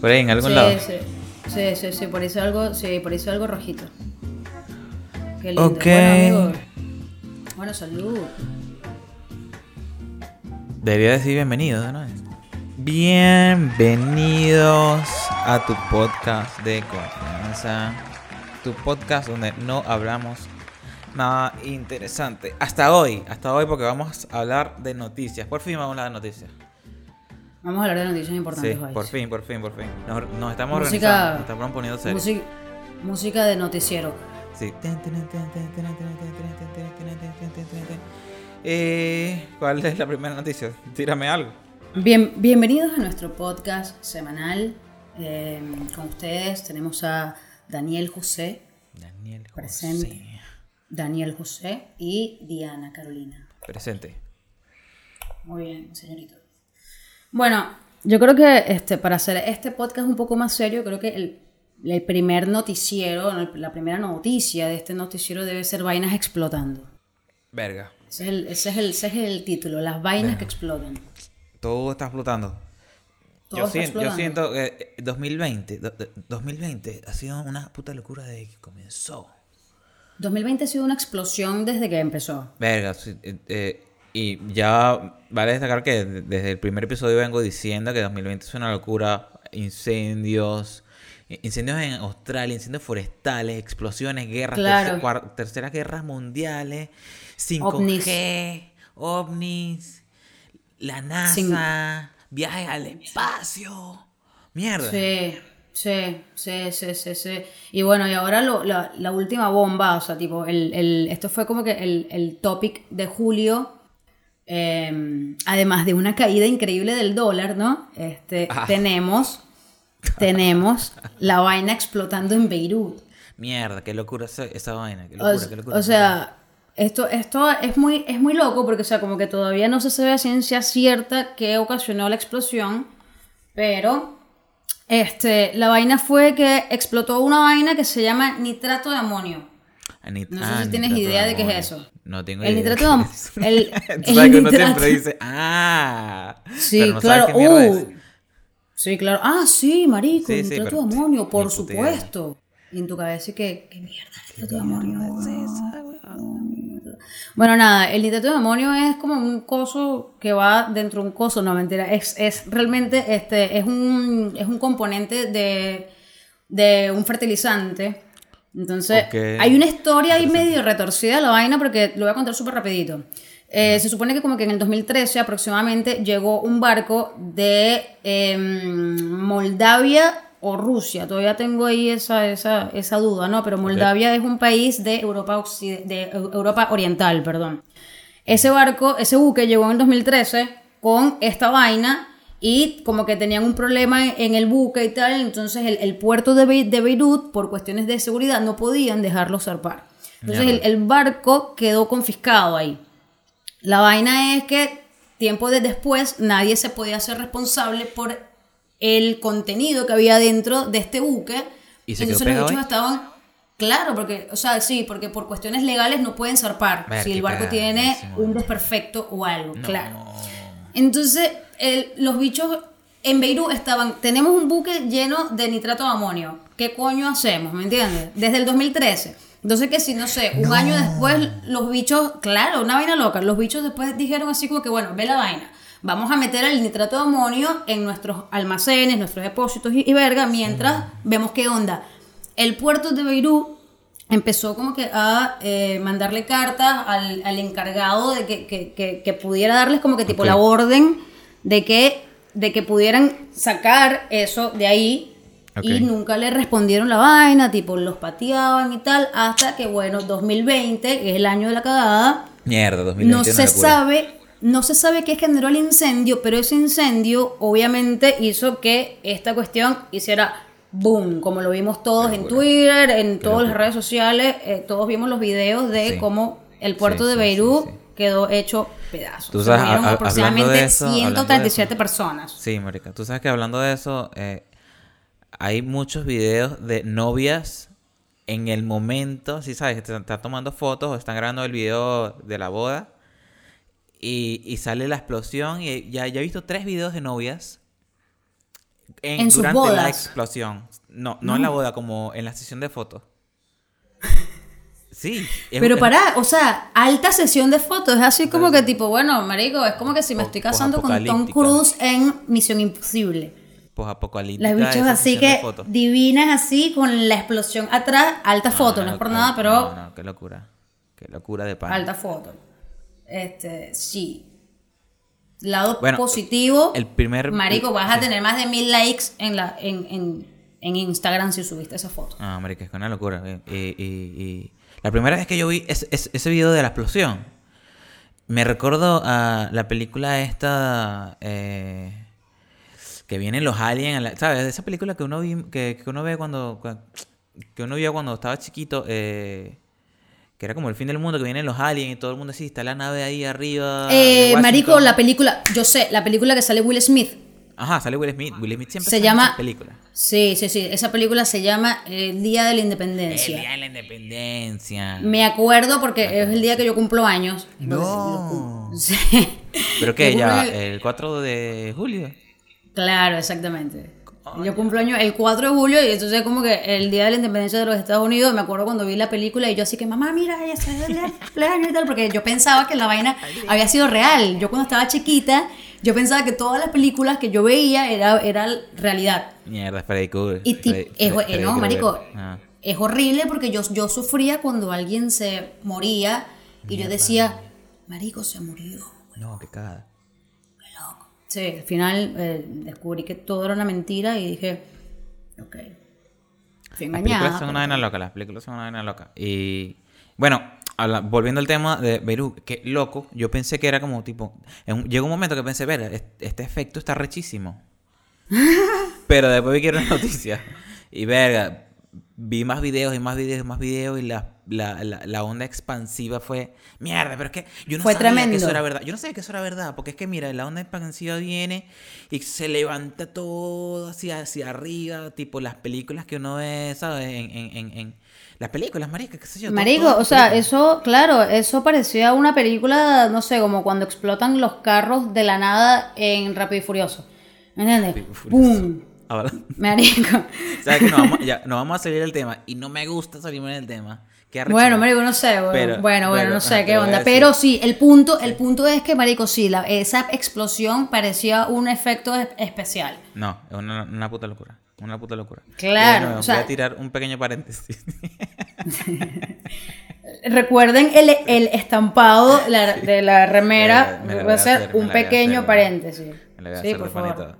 Por ahí, en algún sí, lado. Sí, sí, sí, sí, por eso algo, sí, por eso algo rojito. Qué lindo. Ok. Bueno, amigo. Bueno, salud. Debería decir bienvenidos, ¿no? Bienvenidos a tu podcast de confianza. Tu podcast donde no hablamos nada interesante. Hasta hoy, hasta hoy porque vamos a hablar de noticias. Por fin vamos a hablar de noticias. Vamos a hablar de noticias Sí, importantes hoy. por fin, por fin, por fin. Nos, nos estamos Música- organizando, nos estamos poniendo serios. Música, música de noticiero. Sí. Eh, ¿Cuál es la primera noticia? Tírame algo. Bien, bienvenidos a nuestro podcast semanal. Eh, con ustedes tenemos a Daniel José, Daniel José. Presente. Daniel José y Diana Carolina. Presente. Muy bien, señorito. Bueno, yo creo que este, para hacer este podcast un poco más serio, creo que el, el primer noticiero, la primera noticia de este noticiero debe ser vainas explotando. Verga. Ese es el, ese es el, ese es el título, las vainas que explotan. Todo está explotando. Todo Yo, está sien- yo explotando. siento que eh, 2020, do- do- 2020 ha sido una puta locura desde que comenzó. 2020 ha sido una explosión desde que empezó. Verga, eh, eh, y ya vale destacar que de- desde el primer episodio vengo diciendo que 2020 es una locura. Incendios, incendios en Australia, incendios forestales, explosiones, guerras, Claro. tercer- cuar- terceras guerras mundiales, 5G, ovnis, la NASA, viajes al espacio. Mierda. Sí, sí, sí, sí, sí, sí. Y bueno, y ahora lo- la, la última bomba, o sea, tipo, el, el- esto fue como que el, el topic de julio, eh, además de una caída increíble del dólar, ¿no? Este, Ah. tenemos, tenemos la vaina explotando en Beirut. Mierda, qué locura esa, esa vaina. Qué O, locura, qué locura. o sea, esto, esto es muy, es muy loco porque, o sea, como que todavía no se sabe a ciencia cierta qué ocasionó la explosión, pero este, la vaina fue que explotó una vaina que se llama nitrato de amonio. No sé ah, si tienes nitrato idea de qué es eso. No tengo El idea. nitrato de de el- Tú el sabes que uno nitrato- siempre dice, ah. Sí, pero no sabes claro. qué mierda es. Uh, sí, claro. Ah, sí, marico, Sí, sí, nitrato de amonio, por supuesto. Y en tu cabeza, ¿qué, qué mierda es nitrato de amonio? Bueno, nada, el nitrato de amonio es como un coso que va dentro de un coso, no mentira, es, es realmente este, es, un, es un componente de, de un fertilizante. Entonces, hay una historia ahí medio retorcida la vaina porque lo voy a contar súper rapidito. Eh, se supone que como que en el 2013 aproximadamente llegó un barco de em, Moldavia o Rusia. Todavía tengo ahí esa, esa, esa duda, ¿no? Pero Moldavia es un país de Europa, de Eu- Europa Oriental, perdón. Ese barco, ese buque llegó en el 2013 con esta vaina y como que tenían un problema en, el buque y tal, entonces el, el puerto de, Be- de Beirut, por cuestiones de seguridad, no podían dejarlo zarpar. Entonces el, barco quedó confiscado ahí. La vaina es que tiempo de después nadie se podía hacer responsable por el contenido que había dentro de este buque. ¿Y se quedó Entonces los ahí? estaban... Claro, porque, o sea, sí, porque por cuestiones legales no pueden zarpar Ver, si el barco tiene un desperfecto o algo, No. claro. Entonces, el- los bichos en Beirut estaban, tenemos un buque lleno de nitrato de amonio. ¿Qué coño hacemos? ¿Me entiendes? Desde el 2013. Entonces que si, no sé, un año después los bichos, claro, una vaina loca, los bichos después dijeron así como que, bueno, ve la vaina. Vamos a meter el nitrato de amonio en nuestros almacenes, nuestros depósitos y, y verga, mientras vemos qué onda. El puerto de Beirut empezó como que a eh, mandarle cartas al, al encargado de que, que- que- que pudiera darles como que tipo la orden de que, de que pudieran sacar eso de ahí y nunca le respondieron la vaina, tipo los pateaban y tal, hasta que bueno, 2020, que es el año de la cagada, Mierda, 2020 no se sabe, no se sabe qué generó el incendio, pero ese incendio obviamente hizo que esta cuestión hiciera boom, como lo vimos todos en. Twitter, en todas las redes sociales, eh, todos vimos los videos de Sí. cómo el puerto Sí, de Beirut sí, quedó hecho pedazos. Tú sabes, murieron a- a- aproximadamente de eso, hablando de 137 eso. personas. Sí, marica. Tú sabes que hablando de eso, eh, hay muchos videos de novias en el momento, sí sabes, que te están tomando fotos o están grabando el video de la boda y, y sale la explosión y ya, ya he visto tres videos de novias En, En sus durante la bodas. explosión. No, no, en la boda, como en la sesión de fotos. Sí. es- Pero pará, o sea, alta sesión de fotos. Es así como que tipo, bueno, marico, es como que si me estoy casando con Tom. Cruise en Misión Imposible. posapocalíptica Las bichas así que divinas así con la explosión atrás, alta foto, no es por nada, pero No, no, qué locura. Qué locura de pan. alta foto. Este, sí. Lado Bueno, positivo. el primer- Marico, vas a tener más de mil likes en la en, en, en Instagram si subiste esa foto. Ah, marica, es una locura. eh, Y, y- y la primera vez que yo vi ese, video de la explosión, me recuerdo a la película esta eh, que vienen los aliens, ¿sabes? Esa película que uno vi, que, que uno ve cuando cua- que uno vio cuando estaba chiquito, eh, que era como el fin del mundo, que vienen los aliens y todo el mundo así, está la nave ahí arriba. Eh, marico, la película, yo sé, la película que sale Will Smith. Ajá, sale Will Smith. Will Smith siempre Se llama- esas películas. Sí, sí, sí. Esa película se llama El Día de la El Independencia. día de la independencia. Me acuerdo porque es el día que yo cumplo años. No. Sí. ¿Pero qué? Ya, el- el 4 de julio. Claro, exactamente. Yo cumplo años el 4 de julio y entonces como que el día de la independencia de los Estados Unidos, me acuerdo cuando vi la película y yo así que, mamá, mira, ya se el cumpleaños y tal, porque yo pensaba que la vaina había sido real. Yo cuando estaba chiquita, yo pensaba que todas las películas que yo veía era, era realidad. Mierda, Freddy Krueger. Y Freddy- es, Fre- eh, Freddy no, Krueger. marico, Ah. es horrible porque yo, yo sufría cuando alguien se moría y yo decía, marico, se murió. No, qué cagada. Sí, al final eh, descubrí que todo era una mentira y dije, ok, fui Las engañada. películas son una vaina loca, las películas son una vaina loca. Y bueno, volviendo al tema de Beirut, qué loco, yo pensé que era como tipo, un- llegó un momento que pensé, ver, es- este efecto está rechísimo. Pero después vi que era una noticia. Y verga, vi más videos y más videos y más videos y la, la, la, la onda expansiva fue, mierda, pero es que yo no Fue sabía que eso era verdad. Yo no sabía que eso era verdad, porque es que mira, la onda expansiva viene y se levanta todo hacia, hacia arriba, tipo las películas que uno ve, ¿sabes? En, en, en, en- las películas, marica, qué sé yo. Marico, todo o sea, eso, claro, eso parecía una película, no sé, como cuando explotan los carros de la nada en Rápido y Furioso. ¿Me entiendes? ¡Pum! Ahora, Marico. ¿sabes que nos vamos, ya, nos vamos a salir del tema y no me gusta salirme del tema. Bueno, marico, no sé, bueno, Pero- bueno, bueno, pero, no sé qué onda. Pero sí, el punto, el punto es que, marico, sí, la- esa explosión parecía un efecto es- especial. No, es una, una puta locura. Una puta locura. Claro, o sea- voy a tirar un pequeño paréntesis. Recuerden el, el estampado la- de la remera. Voy a hacer un pequeño paréntesis. Sí, por pan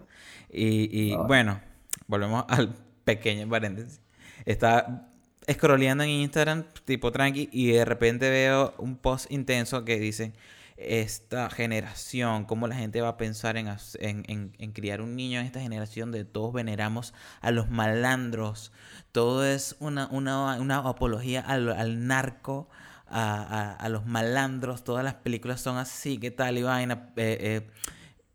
y y, bueno, volvemos al pequeño paréntesis. Estaba scrolleando en Instagram, tipo tranqui, y de repente veo un post intenso que dice esta generación, cómo la gente va a pensar en, en, en- en criar un niño en esta generación de todos veneramos a los malandros, todo es una, una, una apología al, al narco, a, a- a los malandros, todas las películas son así, qué tal y vaina. eh, eh,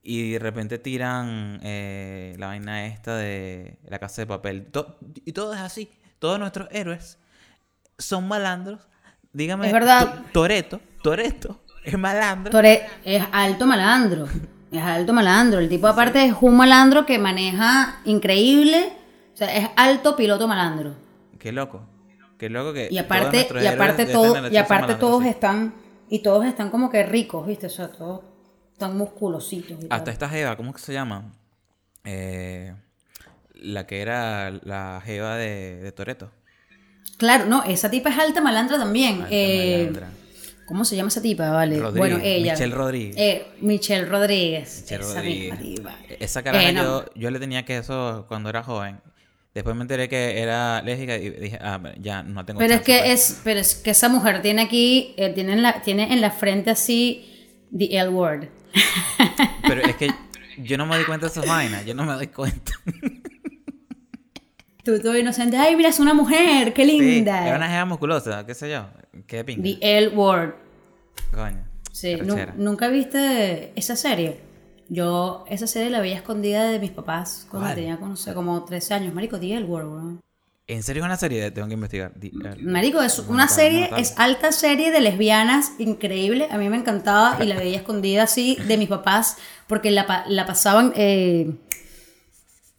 y de repente tiran eh, la vaina esta de la casa de papel. To- y todo es así. Todos nuestros héroes son malandros. Dígame, Es verdad. To- Toreto, Toreto es malandro. Tore- es alto malandro. Es alto malandro. El tipo, aparte, es un malandro que maneja increíble. O sea, es alto piloto malandro. Qué loco. Qué loco que Y todos aparte, nuestros y aparte, todo, y aparte todos están. Y todos están como que ricos, ¿viste? O sea, todos están musculositos. y Hasta esta Jeva, ¿cómo que se llama? Eh, la que era la Jeva de, de Toreto. Claro, no, esa tipa es alta malandra también. Eh, ¿Cómo se llama esa tipa? Vale. Rodríguez, bueno, ella. Michelle Rodríguez. Eh, Michelle Rodríguez. Michelle esa Rodríguez. misma tipa. Esa caraja Eh, no. yo, yo le tenía que eso cuando era joven. Después me enteré que era lésbica y dije, ah, ya no tengo Pero es que pues. es, pero es que esa mujer tiene aquí, tiene, en la, tiene en la frente así the L word. Pero es que yo no me doy cuenta de esas vainas, yo no me doy cuenta. Tú todo inocente, ay, mira, es una mujer, qué Sí, linda. es una jeva musculosa, qué sé yo. Qué pinta. The L word. Coño. Sí, nunca viste esa serie. Yo esa serie la veía escondida de mis papás cuando ¿Cuál? tenía, no sé, como 13 años. Marico, The L word, weón. ¿En serio es una serie? Tengo que investigar. Marico, es una serie, es alta serie de lesbianas, increíble. A mí me encantaba y la veía escondida así de mis papás porque la, la pasaban. eh,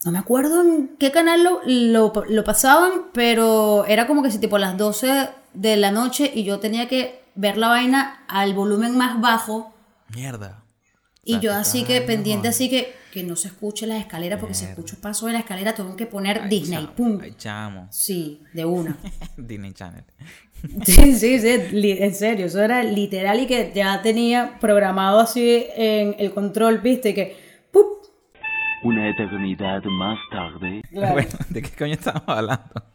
No me acuerdo en qué canal lo, lo, lo pasaban, pero era como que si tipo a las 12 de la noche y yo tenía que ver la vaina al volumen más bajo. Mierda. Y yo así que pendiente así que, que no se escuche las escaleras porque si escucho paso de la escalera tengo que poner Ay, Disney. chamo, ¡Pum! Ay, chamo. Sí, de una. Disney Channel. Sí, sí, sí, en serio, eso era literal y que ya tenía programado así en el control, viste, que ¡pup! Una eternidad más tarde. Claro. Bueno, ¿de qué coño estamos hablando?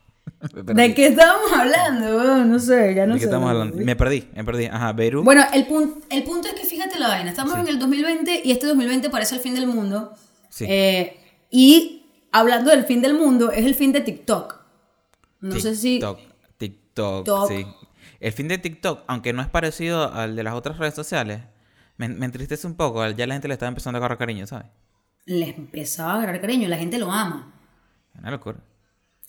¿De qué estábamos hablando? No sé, ya no ¿De sé. qué estamos hablando? Me perdí, me perdí. Ajá, Beirut. Bueno, el, pun- el punto es que fíjate la vaina, estamos Sí. en el 2020 y este 2020 parece el fin del mundo. Sí. Eh, y hablando del fin del mundo, es el fin de TikTok. No sé si... TikTok, TikTok, Tok. sí. El fin de TikTok, aunque no es parecido al de las otras redes sociales, me, me entristece un poco. Ya la gente le está empezando a agarrar cariño, ¿sabes? Les empezaba a agarrar cariño, la gente lo ama. Una locura.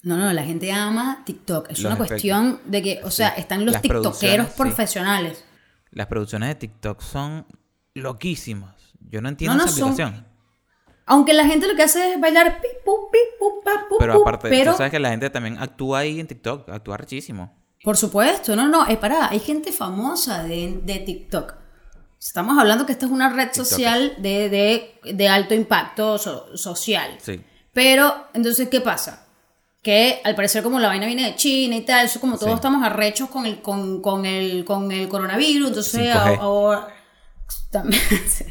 No, no, la gente ama TikTok. Es Los una efectos. cuestión de que, o sea, están los Las TikTokeros sí. profesionales. Las producciones de TikTok son loquísimas. Yo no entiendo No, no esa son- aplicación. Aunque la gente lo que hace es bailar pi, pu, pi, pu, pa, pu, Pero aparte, pero, tú sabes que la gente también actúa ahí en TikTok, actúa rechísimo. por supuesto, no, no, es para, hay gente famosa de, de TikTok. Estamos hablando que esta es una red social de, de, de alto impacto so- social. Sí. Pero, entonces, ¿qué pasa? Que al parecer como la vaina viene de China y tal, eso como todos Sí. estamos arrechos con el, con, con el, con el coronavirus, entonces 5G. a- ahora... También, sí.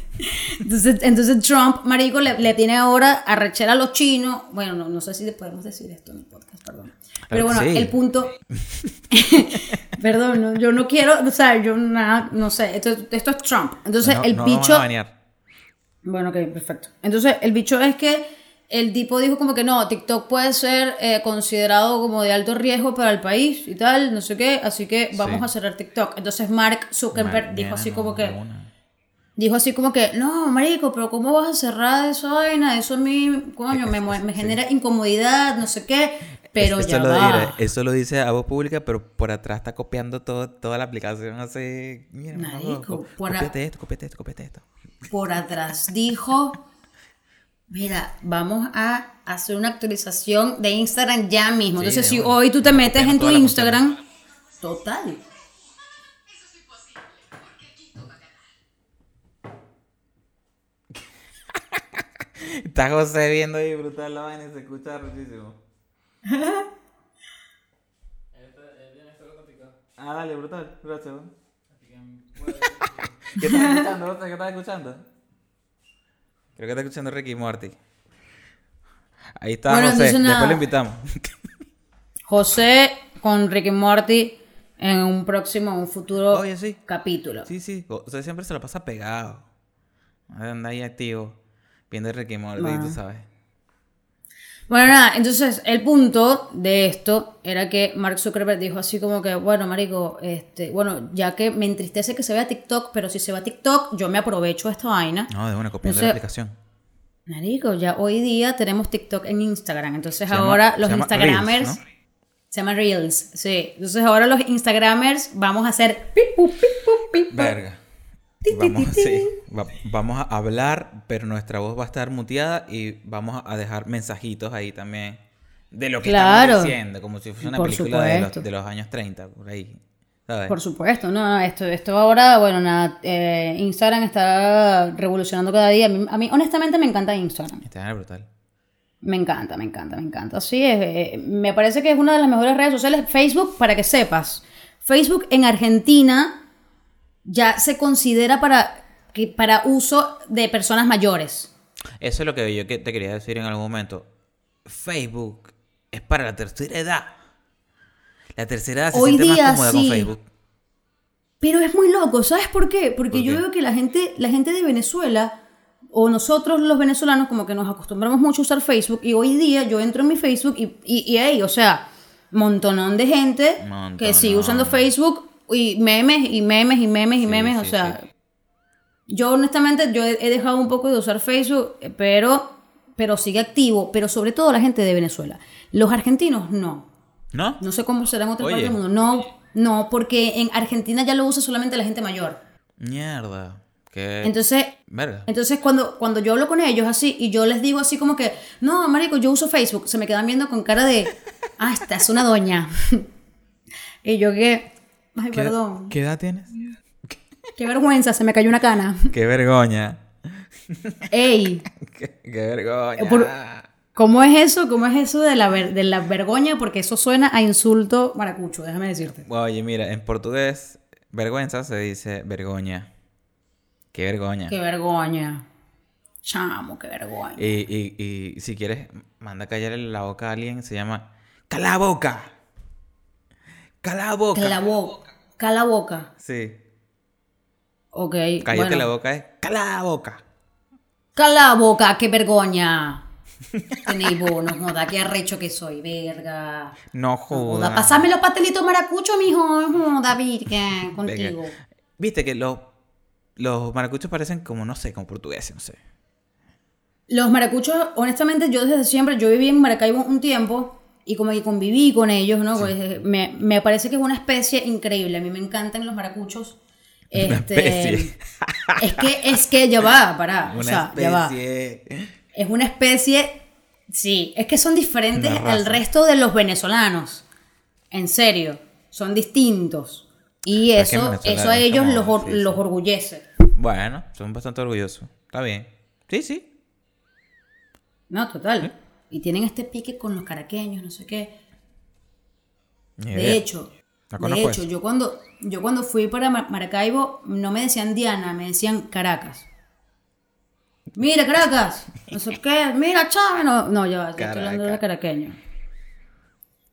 entonces, entonces Trump, marico, le, le tiene ahora arrechera a los chinos. Bueno, no, no sé si podemos decir esto en el podcast, perdón. Pero bueno, sí. el punto... perdón, no, yo no quiero, o sea, yo nada, no sé, esto, esto es Trump. Entonces no, el bicho... a. Bueno, ok, perfecto. Entonces, el bicho es que el tipo dijo como que no, TikTok puede ser eh, considerado como de alto riesgo para el país y tal, no sé qué, así que vamos Sí. a cerrar TikTok. Entonces Mark Zuckerberg dijo así no, como que, una. dijo así como que, no, marico, pero ¿cómo vas a cerrar esa vaina? Eso a mí, coño, me, genera incomodidad, no sé qué, pero eso ya lo, va. diré, eso lo dice a voz pública, pero por atrás está copiando todo, toda la aplicación así. Mira, Marico, co- por a- copiate esto, copiate esto, copiate esto. por atrás dijo, mira, vamos a hacer una actualización de Instagram ya mismo. Sí, Entonces, si hoy tú te metes en tu Instagram, total. Está José viendo ahí brutal la vaina y se escucha muchísimo. ah, dale, brutal. Gracias. ¿Qué estás escuchando, José? ¿Qué estás escuchando? Creo que está escuchando Ricky Morty. Ahí está Bueno, José. Después lo invitamos. José con Ricky Morty en un próximo, un futuro Oye, sí. capítulo. Sí, sí. José siempre se lo pasa pegado. Anda ahí activo. Viendo Ricky Morty, Bueno. tú sabes. Bueno, nada, entonces el punto de esto era que Mark Zuckerberg dijo así como que, bueno, marico, este, bueno, ya que me entristece que se vea TikTok, pero si se va TikTok, yo me aprovecho de esta vaina. No, de una, copiando Entonces- la aplicación. Marico, ya hoy día tenemos TikTok en Instagram, entonces Se ahora los Instagramers Reels, ¿no? se llama Reels, sí. Entonces ahora los Instagramers vamos a hacer pip, pip, pip. Verga. Vamos, sí, va- vamos a hablar, pero nuestra voz va a estar muteada y vamos a dejar mensajitos ahí también de lo que Claro. estamos diciendo, como si fuese una Por película de los, supuesto. de los años 30, por ahí. ¿sabes? Por supuesto, no, no, esto, esto ahora, bueno, nada, eh, Instagram está revolucionando cada día. A mí, a mí, honestamente me encanta Instagram. Está brutal. Me encanta, me encanta, me encanta. Sí, es, eh, me parece que es una de las mejores redes sociales. Facebook, para que sepas, Facebook en Argentina ya se considera para, para uso de personas mayores. Eso es lo que yo te quería decir en algún momento. Facebook es para la tercera edad. La tercera edad se Hoy siente día más cómoda sí. con Facebook. Pero es muy loco, ¿sabes por qué? Porque ¿Por yo qué? veo que la gente, la gente de Venezuela, o nosotros los venezolanos, como que nos acostumbramos mucho a usar Facebook, y hoy día yo entro en mi Facebook y, y, y ahí, o sea, montonón de gente que sigue usando Facebook y memes y memes y memes y Sí, memes, o sí, sea, sí. yo honestamente yo he, dejado un poco de usar Facebook, eh, pero, pero sigue activo, pero sobre todo la gente de Venezuela. Los argentinos no. ¿No? No sé cómo será en otra Oye. parte del mundo. No, no, porque en Argentina ya lo usa solamente la gente mayor. Mierda. Qué. Entonces, Verga. entonces cuando, cuando yo hablo con ellos así y yo les digo así como que, no, marico, yo uso Facebook, se me quedan viendo con cara de, ah, esta es una doña. y yo que, ay, ¿Qué, perdón, ¿Qué edad tienes? qué vergüenza, se me cayó una cana. Qué vergoña. Ey, Qué, qué por- ¿cómo es eso? ¿Cómo es eso de la, ver- de la vergoña? Porque eso suena a insulto maracucho, déjame decirte. Oye, mira, en portugués, vergüenza se dice vergoña. Qué vergoña. Qué vergoña. Chamo, qué vergoña. Y, y, y si quieres, manda a callar la boca a alguien, se llama ¡Cala la boca! ¡Cala la boca! Cala boca. Cala boca. Sí. Ok. Cállate bueno. la boca es ¡Cala la boca! Cala boca, qué vergoña. Tenéis no joda, qué arrecho que soy, verga. No joda. pasame los pastelitos maracuchos, mijo. Joda, virgen, Venga. contigo. Viste que los, los maracuchos parecen como, no sé, como portugueses, no sé. Los maracuchos, honestamente, yo desde siempre, yo viví en Maracaibo un tiempo y como que conviví con ellos, ¿no? Pues, me, me parece que es una especie increíble. A mí me encantan los maracuchos. Una Este, especie. Es que, es que ya va, pará. Una o sea, ya va. Es una especie, sí, es que son diferentes al resto de los venezolanos. En serio, son distintos. Y Es que en eso, eso a ellos como- los, or- sí, sí. los orgullece. Bueno, son bastante orgullosos. Está bien. Sí, sí. No, total. Y tienen este pique con los caraqueños, no sé qué. Ni De idea. hecho, No de hecho, eso. yo cuando, yo cuando fui para Mar- Maracaibo, no me decían Diana, me decían Caracas. Mira, Caracas. No sé qué. Mira, Chávez. No, no, ya va, yo estoy hablando de caraqueño.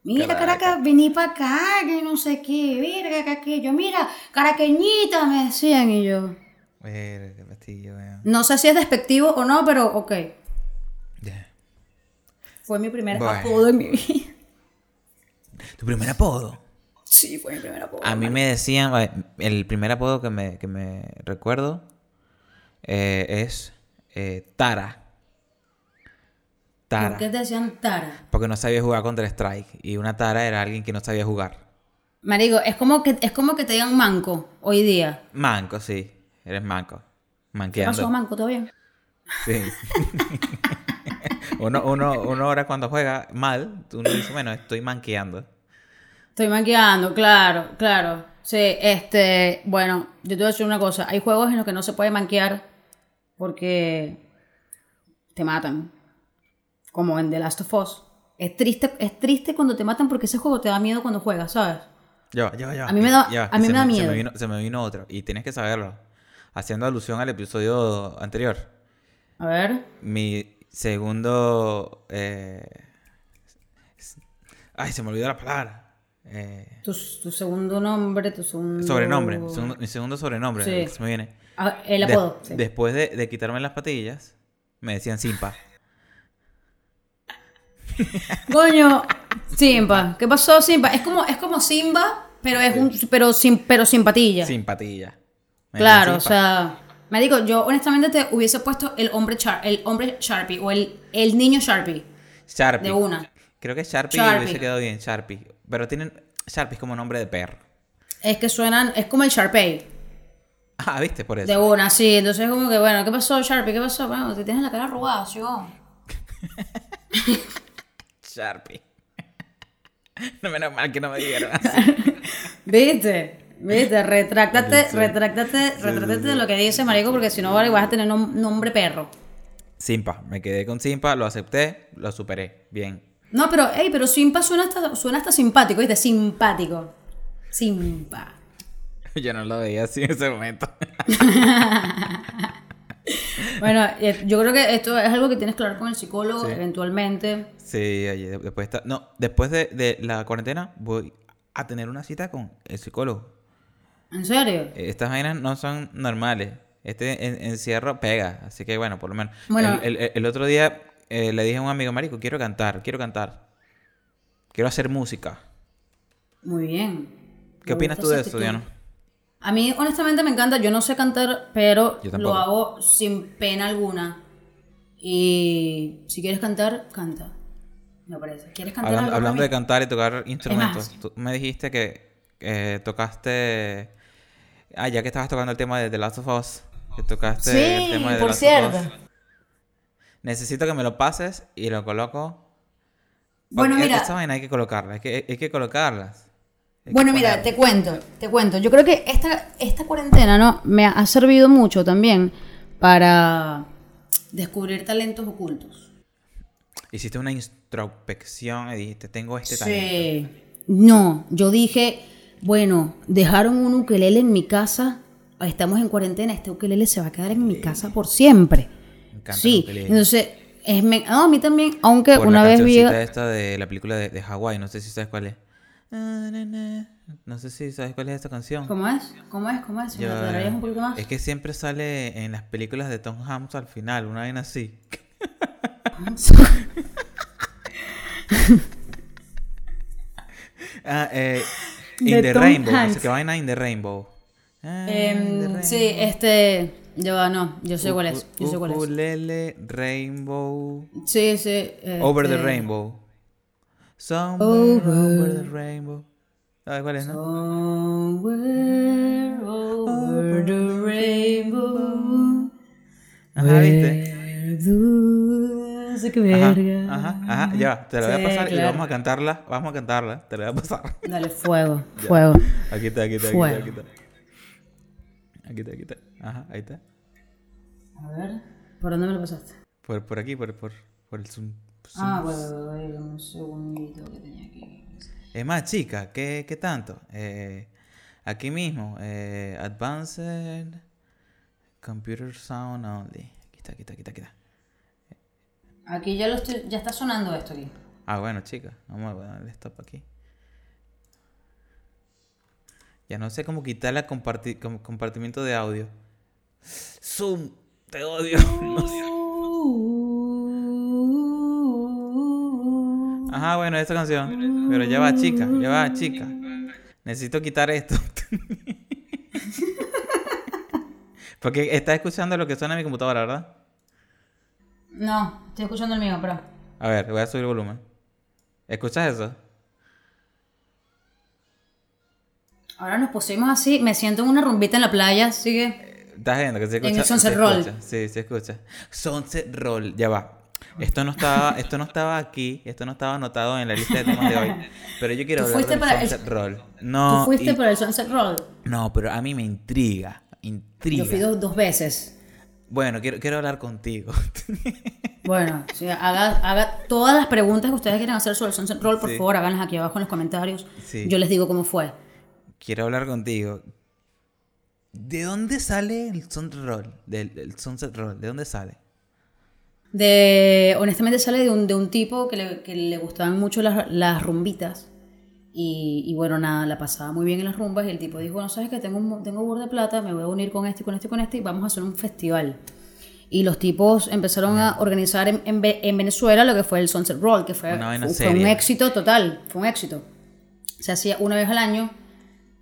Mira, Caracas. Caracas, vení para acá, que no sé qué. Verga, que aquello. Mira, caraqueñita, me decían. Y yo, Verga, qué pastillo, no sé si es despectivo o no, pero ok. Fue mi primer Bueno. apodo en mi vida. ¿Tu primer apodo? Sí, fue mi primer apodo. A mí me decían, vale, el primer apodo que me, que me recuerdo eh, es eh, Tara. Tara. ¿Por qué te decían Tara? Porque no sabía jugar contra Strike. Y una Tara era alguien que no sabía jugar. Marico, es como que es como que te digan manco hoy día. Manco, sí. Eres manco. ¿Qué Manqueando. pasó, manco? ¿Todo bien? Sí. uno, uno, uno ahora cuando juega mal, uno dice, bueno, estoy manqueando. Estoy manqueando, claro, claro. Sí, este, bueno, yo te voy a decir una cosa. Hay juegos en los que no se puede manquear porque te matan. Como en The Last of Us. Es triste, es triste cuando te matan porque ese juego te da miedo cuando juegas, ¿sabes? Ya, va, ya. A mí me da- a mí se me da Se miedo. me, vino, se me vino otro. Y tienes que saberlo. Haciendo alusión al episodio anterior. A ver. Mi segundo... eh, Ay, se me olvidó la palabra. Eh, Tu, tu segundo nombre, tu segundo... sobrenombre. segundo- mi segundo sobrenombre. Sí. Se me viene. Ah, el De- apodo. sí. Después de, de quitarme las patillas, me decían Simpa. Coño, Simba. ¿Qué pasó, Simba? Es como, es como Simba, pero es un, pero sin, pero sin patilla. Sin patilla. Me Claro, o decían Sea, Marico, yo honestamente te hubiese puesto el hombre char, el hombre Sharpie o el, el niño Sharpie Sharpie. de una. Creo que Sharpie, Sharpie. hubiese quedado bien, Sharpie. Pero tienen. Sharpie es como nombre de perro. Es que suenan, es como el Sharpie Ah, viste, por eso. de una, sí. Entonces es como que, bueno, ¿qué pasó, Sharpie? ¿Qué pasó? Bueno, te tienes la cara arrugada, ¿sí? Sharpie. no menos mal que no me dijeron así. ¿Viste? ¿Viste? Retráctate, retráctate, retráctate de lo que dice, marico, porque si no vale, vas a tener nom- nombre perro. Simpa. Me quedé con Simpa, lo acepté, lo superé. Bien. No, pero, hey, pero Simpa suena hasta, suena hasta simpático, ¿viste? Simpático. Simpa. Yo no lo veía así en ese momento. Bueno, eh, yo creo que esto es algo que tienes que hablar con el psicólogo Sí. eventualmente. sí, después está. No, después de, de la cuarentena voy a tener una cita con el psicólogo. ¿En serio? Estas vainas no son normales. Este en- encierro pega. Así que bueno, por lo menos. Bueno. el, el- el otro día eh, le dije a un amigo, Marico, quiero cantar, quiero cantar. Quiero hacer música. Muy bien. ¿Qué Me opinas tú de eso. Diana? A mí, honestamente, me encanta. Yo no sé cantar, pero lo hago sin pena alguna. Y si quieres cantar, canta. Me parece. ¿Quieres cantar Hablando, algo hablando de cantar y tocar instrumentos, tú me dijiste que eh, tocaste. Ah, ya que estabas tocando el tema de The Last of Us, Que tocaste Sí, el tema de The por Last of cierto. Us. Necesito que me lo pases y lo coloco. Bueno, mira. Esta vaina hay que colocarla, hay que, hay que colocarlas. Hay que Bueno, mira, te cuento, te cuento. Yo creo que esta, esta cuarentena, ¿no? Me ha servido mucho también para descubrir talentos ocultos. Hiciste una introspección y dijiste, tengo este talento. Sí. No, yo dije, bueno, dejaron un ukelele en mi casa, estamos en cuarentena, este ukelele se va a quedar en mi casa por siempre. Me encanta Sí, entonces, es me- no, a mí también, aunque Por una la vez vi... esta de la película de, de Hawái, no sé si sabes cuál es. Ah. No sé si sabes cuál es esta canción. ¿Cómo es? ¿Cómo es? ¿Cómo es? ¿Me Yo, un poquito más? Es que siempre sale en las películas de Tom Hanks al final, una vaina así. ah, eh, In the Tom Rainbow, no sé Hanks. qué vaina In the Rainbow. Ah, Em, In the sí, Rainbow. este... Yo no, yo sé cuál es. Yo sé cuál es. Ukulele, Rainbow. Sí, sí. Over the este, Rainbow. Somewhere Over. the rainbow. ¿Sabes cuál es, no? Somewhere over the rainbow. Ajá, ¿viste? where dulce que Ajá, verga. ajá, ajá, ya, te la voy a pasar y claro. vamos a cantarla, vamos a cantarla, te la voy a pasar. Dale, fuego, fuego. Aquí está, aquí está, aquí está, aquí está. Aquí está, aquí está. Ajá, ahí está. A ver, ¿por dónde me lo pasaste? Por, por aquí, por, por, por el zoom. Ah, bueno, bueno, bueno, un segundito que tenía aquí. Es más, chica, ¿qué, qué tanto? Eh, aquí mismo, eh, Advanced Computer Sound Only. Aquí está, aquí está, aquí está, aquí está. Aquí ya lo estoy, ya está sonando esto aquí. Ah, bueno, chica, vamos a darle stop aquí. Ya no sé cómo quitar el comparti- com- compartimiento de audio. Zoom, te odio. Ajá, bueno, esta canción. Pero ya va, chica, ya va, chica. Necesito quitar esto. Porque estás escuchando lo que suena en mi computadora, ¿verdad? No, estoy escuchando el mío, pero. A ver, voy a subir el volumen. ¿Escuchas eso? Ahora nos pusimos así, me siento en una rumbita en la playa, sigue. ¿Estás viendo que se el escucha? Sunset se Roll. escucha, Sí, se escucha. Sunset Roll, ya va. Esto no estaba, esto no estaba aquí, esto no estaba anotado en la lista de temas de hoy. Pero yo quiero hablar fuiste del para el- Sunset Roll. No, Tú fuiste y- por el Sunset Roll. no, pero a mí me intriga, intriga. Yo fui dos, dos veces. Bueno, quiero, quiero hablar contigo. Bueno, sí, haga, haga todas las preguntas que ustedes quieran hacer sobre el Sunset Roll, por Sí. favor, háganlas aquí abajo en los comentarios. Sí. Yo les digo cómo fue. quiero hablar contigo. ¿De dónde sale el Sunset Roll? Del, del Sunset Roll, ¿de dónde sale? De, honestamente sale de un, de un tipo que le, que le gustaban mucho las, las rumbitas. Y, y bueno, nada, la pasaba muy bien en las rumbas. Y el tipo dijo, bueno, ¿sabes que Tengo, un, tengo burro de plata, me voy a unir con este, y con este, y con este, y vamos a hacer un festival. Y los tipos empezaron a organizar en, en Ve- en Venezuela lo que fue el Sunset Roll, que fue, fue, fue un éxito total, fue un éxito. Se hacía una vez al año.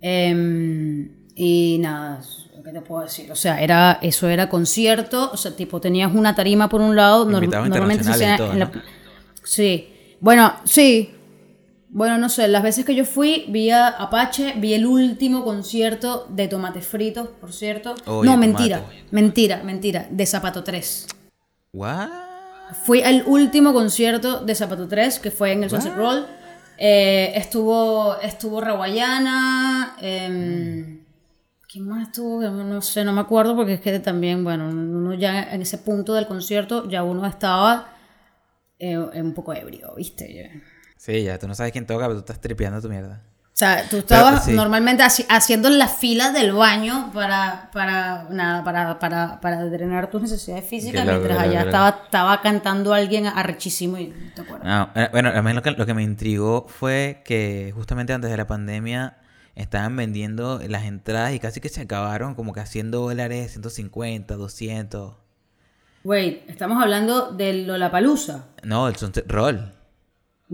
em, y nada, ¿qué te puedo decir? O sea, era, eso era concierto, o sea, tipo, tenías una tarima por un lado, norm- normalmente se hacía en la- Sí, bueno, sí. Bueno, no sé, las veces que yo fui, vi a Apache, vi el último concierto de Tomates Fritos, por cierto. Oye, no, tomate. mentira, mentira, mentira, de Zapato 3. ¿What? Fui al último concierto de Zapato 3, que fue en el Sunset Roll. Eh, estuvo, estuvo em, ¿Quién más estuvo? No sé, no me acuerdo porque es que también, bueno, uno ya en ese punto del concierto ya uno estaba eh, un poco ebrio, ¿viste? Sí, ya, tú no sabes quién toca, pero tú estás tripeando tu mierda. O sea, tú estabas sí. normalmente haci- haciendo la fila del baño para, para, nada, para, para, para drenar tus necesidades físicas loco, mientras loco, allá loco. estaba, estaba cantando alguien arrechísimo y no te acuerdas. No, eh, bueno, a mí lo que, lo que me intrigó fue que justamente antes de la pandemia estaban vendiendo las entradas y casi que se acabaron como que a 100 dólares, 150, 200. Wait, estamos hablando de Lollapalooza, No, el Sunset Roll.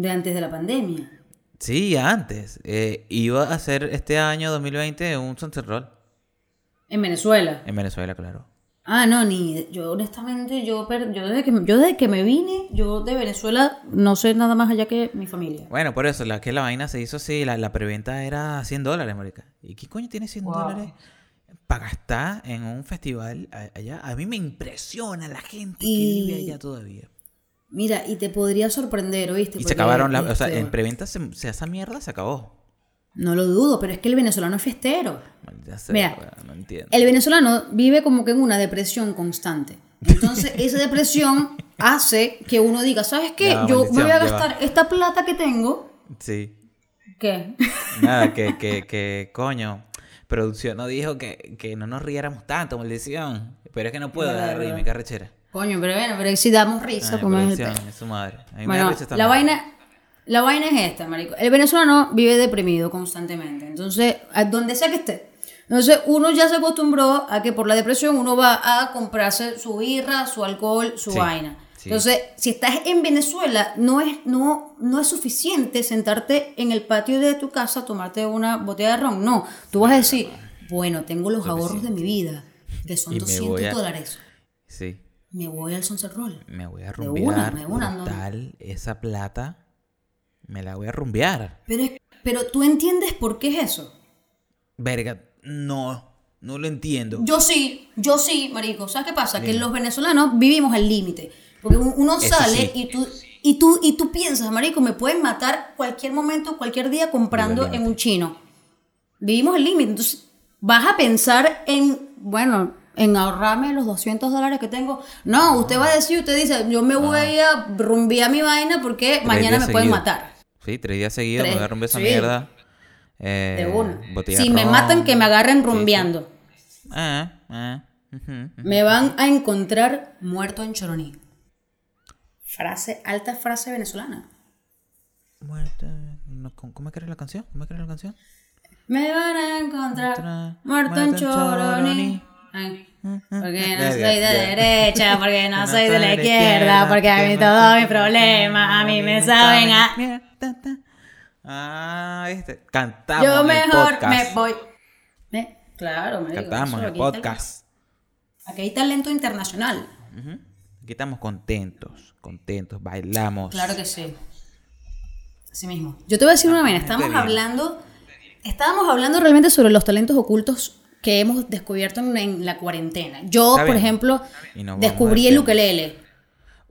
De antes de la pandemia. Sí, antes. Eh, iba a ser este año 2020 un Sunset Roll. En Venezuela. En Venezuela, claro. Ah, no, ni yo honestamente, yo, per- yo, desde que, yo desde que me vine, yo de Venezuela no sé nada más allá que mi familia. Bueno, por eso, la que la vaina se hizo así, la, la preventa era 100 dólares, marica. ¿Y qué coño tiene 100 Wow. dólares para gastar en un festival allá. A mí me impresiona la gente que vive allá todavía. Mira, y te podría sorprender, ¿oíste? Y se acabaron las... O sea, este, en preventa se, se- esa mierda se acabó. No lo dudo, pero es que el venezolano es fiestero. Sea, Mira, no entiendo. El venezolano vive como que en una depresión constante. Entonces, esa depresión hace que uno diga, ¿sabes qué? Va, Yo me voy a gastar esta plata que tengo. Sí. ¿Qué? Nada, que, que, que, coño, producción no dijo que, que no nos riéramos tanto, maldición. Pero es que no puedo dar reírme, verdad. Coño, pero bueno, pero si damos risa, Ay, como es el producción, pedo. es su madre. A mí me da Bueno, risa la vaina, la vaina es esta, marico. El venezolano vive deprimido constantemente. Entonces, a donde sea que esté. Entonces, uno ya se acostumbró a que por la depresión uno va a comprarse su birra, su alcohol, su Sí, vaina. sí. Entonces, si estás en Venezuela, no es, no, no es suficiente sentarte en el patio de tu casa a tomarte una botella de ron. No, tú vas a decir, bueno, tengo los ahorros de mi vida, que son Y me 200 voy a- dólares. Sí, Me voy al Sunset Roll. me voy a una, rumbear. de una, no. brutal, esa plata me la voy a rumbear. Pero, es- pero tú entiendes por qué es eso. Verga, no, no lo entiendo. Yo sí, yo sí, marico. ¿Sabes qué pasa? Que los venezolanos vivimos al límite. Porque un- uno Eso sale sí. y tú y tú y tú piensas, marico, me pueden matar cualquier momento, cualquier día comprando en un chino. Vivimos al límite. Entonces, vas a pensar en, bueno, en ahorrarme los 200 dólares que tengo. No, usted va a decir, usted dice, yo me voy a rumbear mi vaina porque Tres mañana me pueden matar. Sí, tres días seguidos me voy a rumbear esa sí. mierda. Eh, De una. botella Si me matan, que me agarren rumbeando. Ah, ah, ujú, ujú. Me van a encontrar muerto en Choroní. Frase, alta frase venezolana. Muerta. no, ¿Cómo es que era la canción? ¿Cómo es que era la canción? Me van a encontrar muerto en muerto en Choroní. Choroní. Ay, Porque no soy de derecha, porque no soy de la izquierda, porque a mí todos mis problemas, a mí me saben a... Ah, este. Cantamos Yo el mejor podcast. me voy. ¿Eh? Claro, me digo, Cantamos en el hay podcast. Aquí hay talento internacional. Aquí estamos contentos, contentos, bailamos. Claro que sí. Así mismo. Yo te voy a decir una vaina. bien. hablando, estábamos hablando realmente sobre los talentos ocultos que hemos descubierto en, en la cuarentena. Yo, por ejemplo, descubrí el tema. ukelele.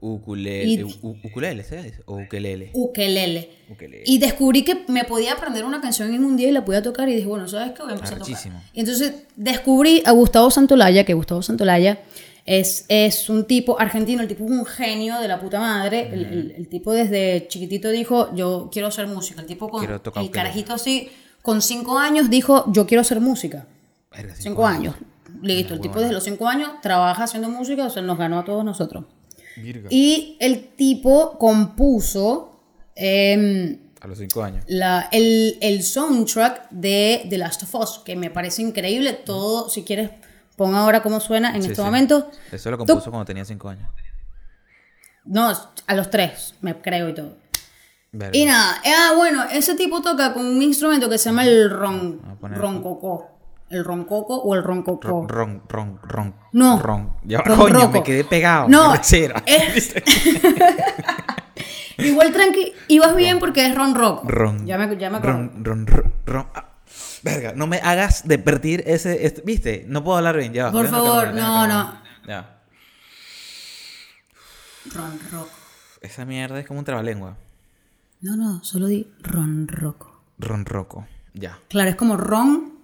Ukulele. Y- u- ukulele, ¿se dice? O ukelele. Ukelele. Ukelele. Y descubrí que me podía aprender una canción en un día y la podía tocar y dije, bueno, ¿sabes qué? Voy a empezar a tocar. Y entonces descubrí a Gustavo Santolaya, que Gustavo Santolaya es, es un tipo argentino, el tipo es un genio de la puta madre. El, el- el tipo desde chiquitito dijo, yo quiero hacer música. El tipo con el carajito así, con cinco años, dijo, yo quiero hacer música. Verga, Cinco años. Listo, el tipo desde los cinco años trabaja haciendo música, o sea, nos ganó a todos nosotros. Virga. Y el tipo compuso em, A los cinco años. la- el, el soundtrack de The Last of Us, que me parece increíble. Todo, si quieres, pon ahora cómo suena en Sí, este sí. momento. Eso lo Tú- compuso cuando tenía cinco años. No, a los tres, me creo y todo. Verga. Y nada, ah, bueno, ese tipo toca con un instrumento que se llama el ron, roncocó. El roncoco o el roncocó. Ron, ron, ron. No. Ron. Ya, Ron coño, roco. me quedé pegado. No, es- Igual tranqui, ibas bien porque es ron rock. Ron. Ya me, ya me acuerdo. Ron, ron, ron, ron. Ah, verga, no me hagas depertir ese, este- ¿Viste? No puedo hablar bien, ya. Por favor, no, no. Ya. Ron rock. Esa mierda es como un trabalengua. No, no, solo di ron roco. Ron roco. Ya. Claro, es como ron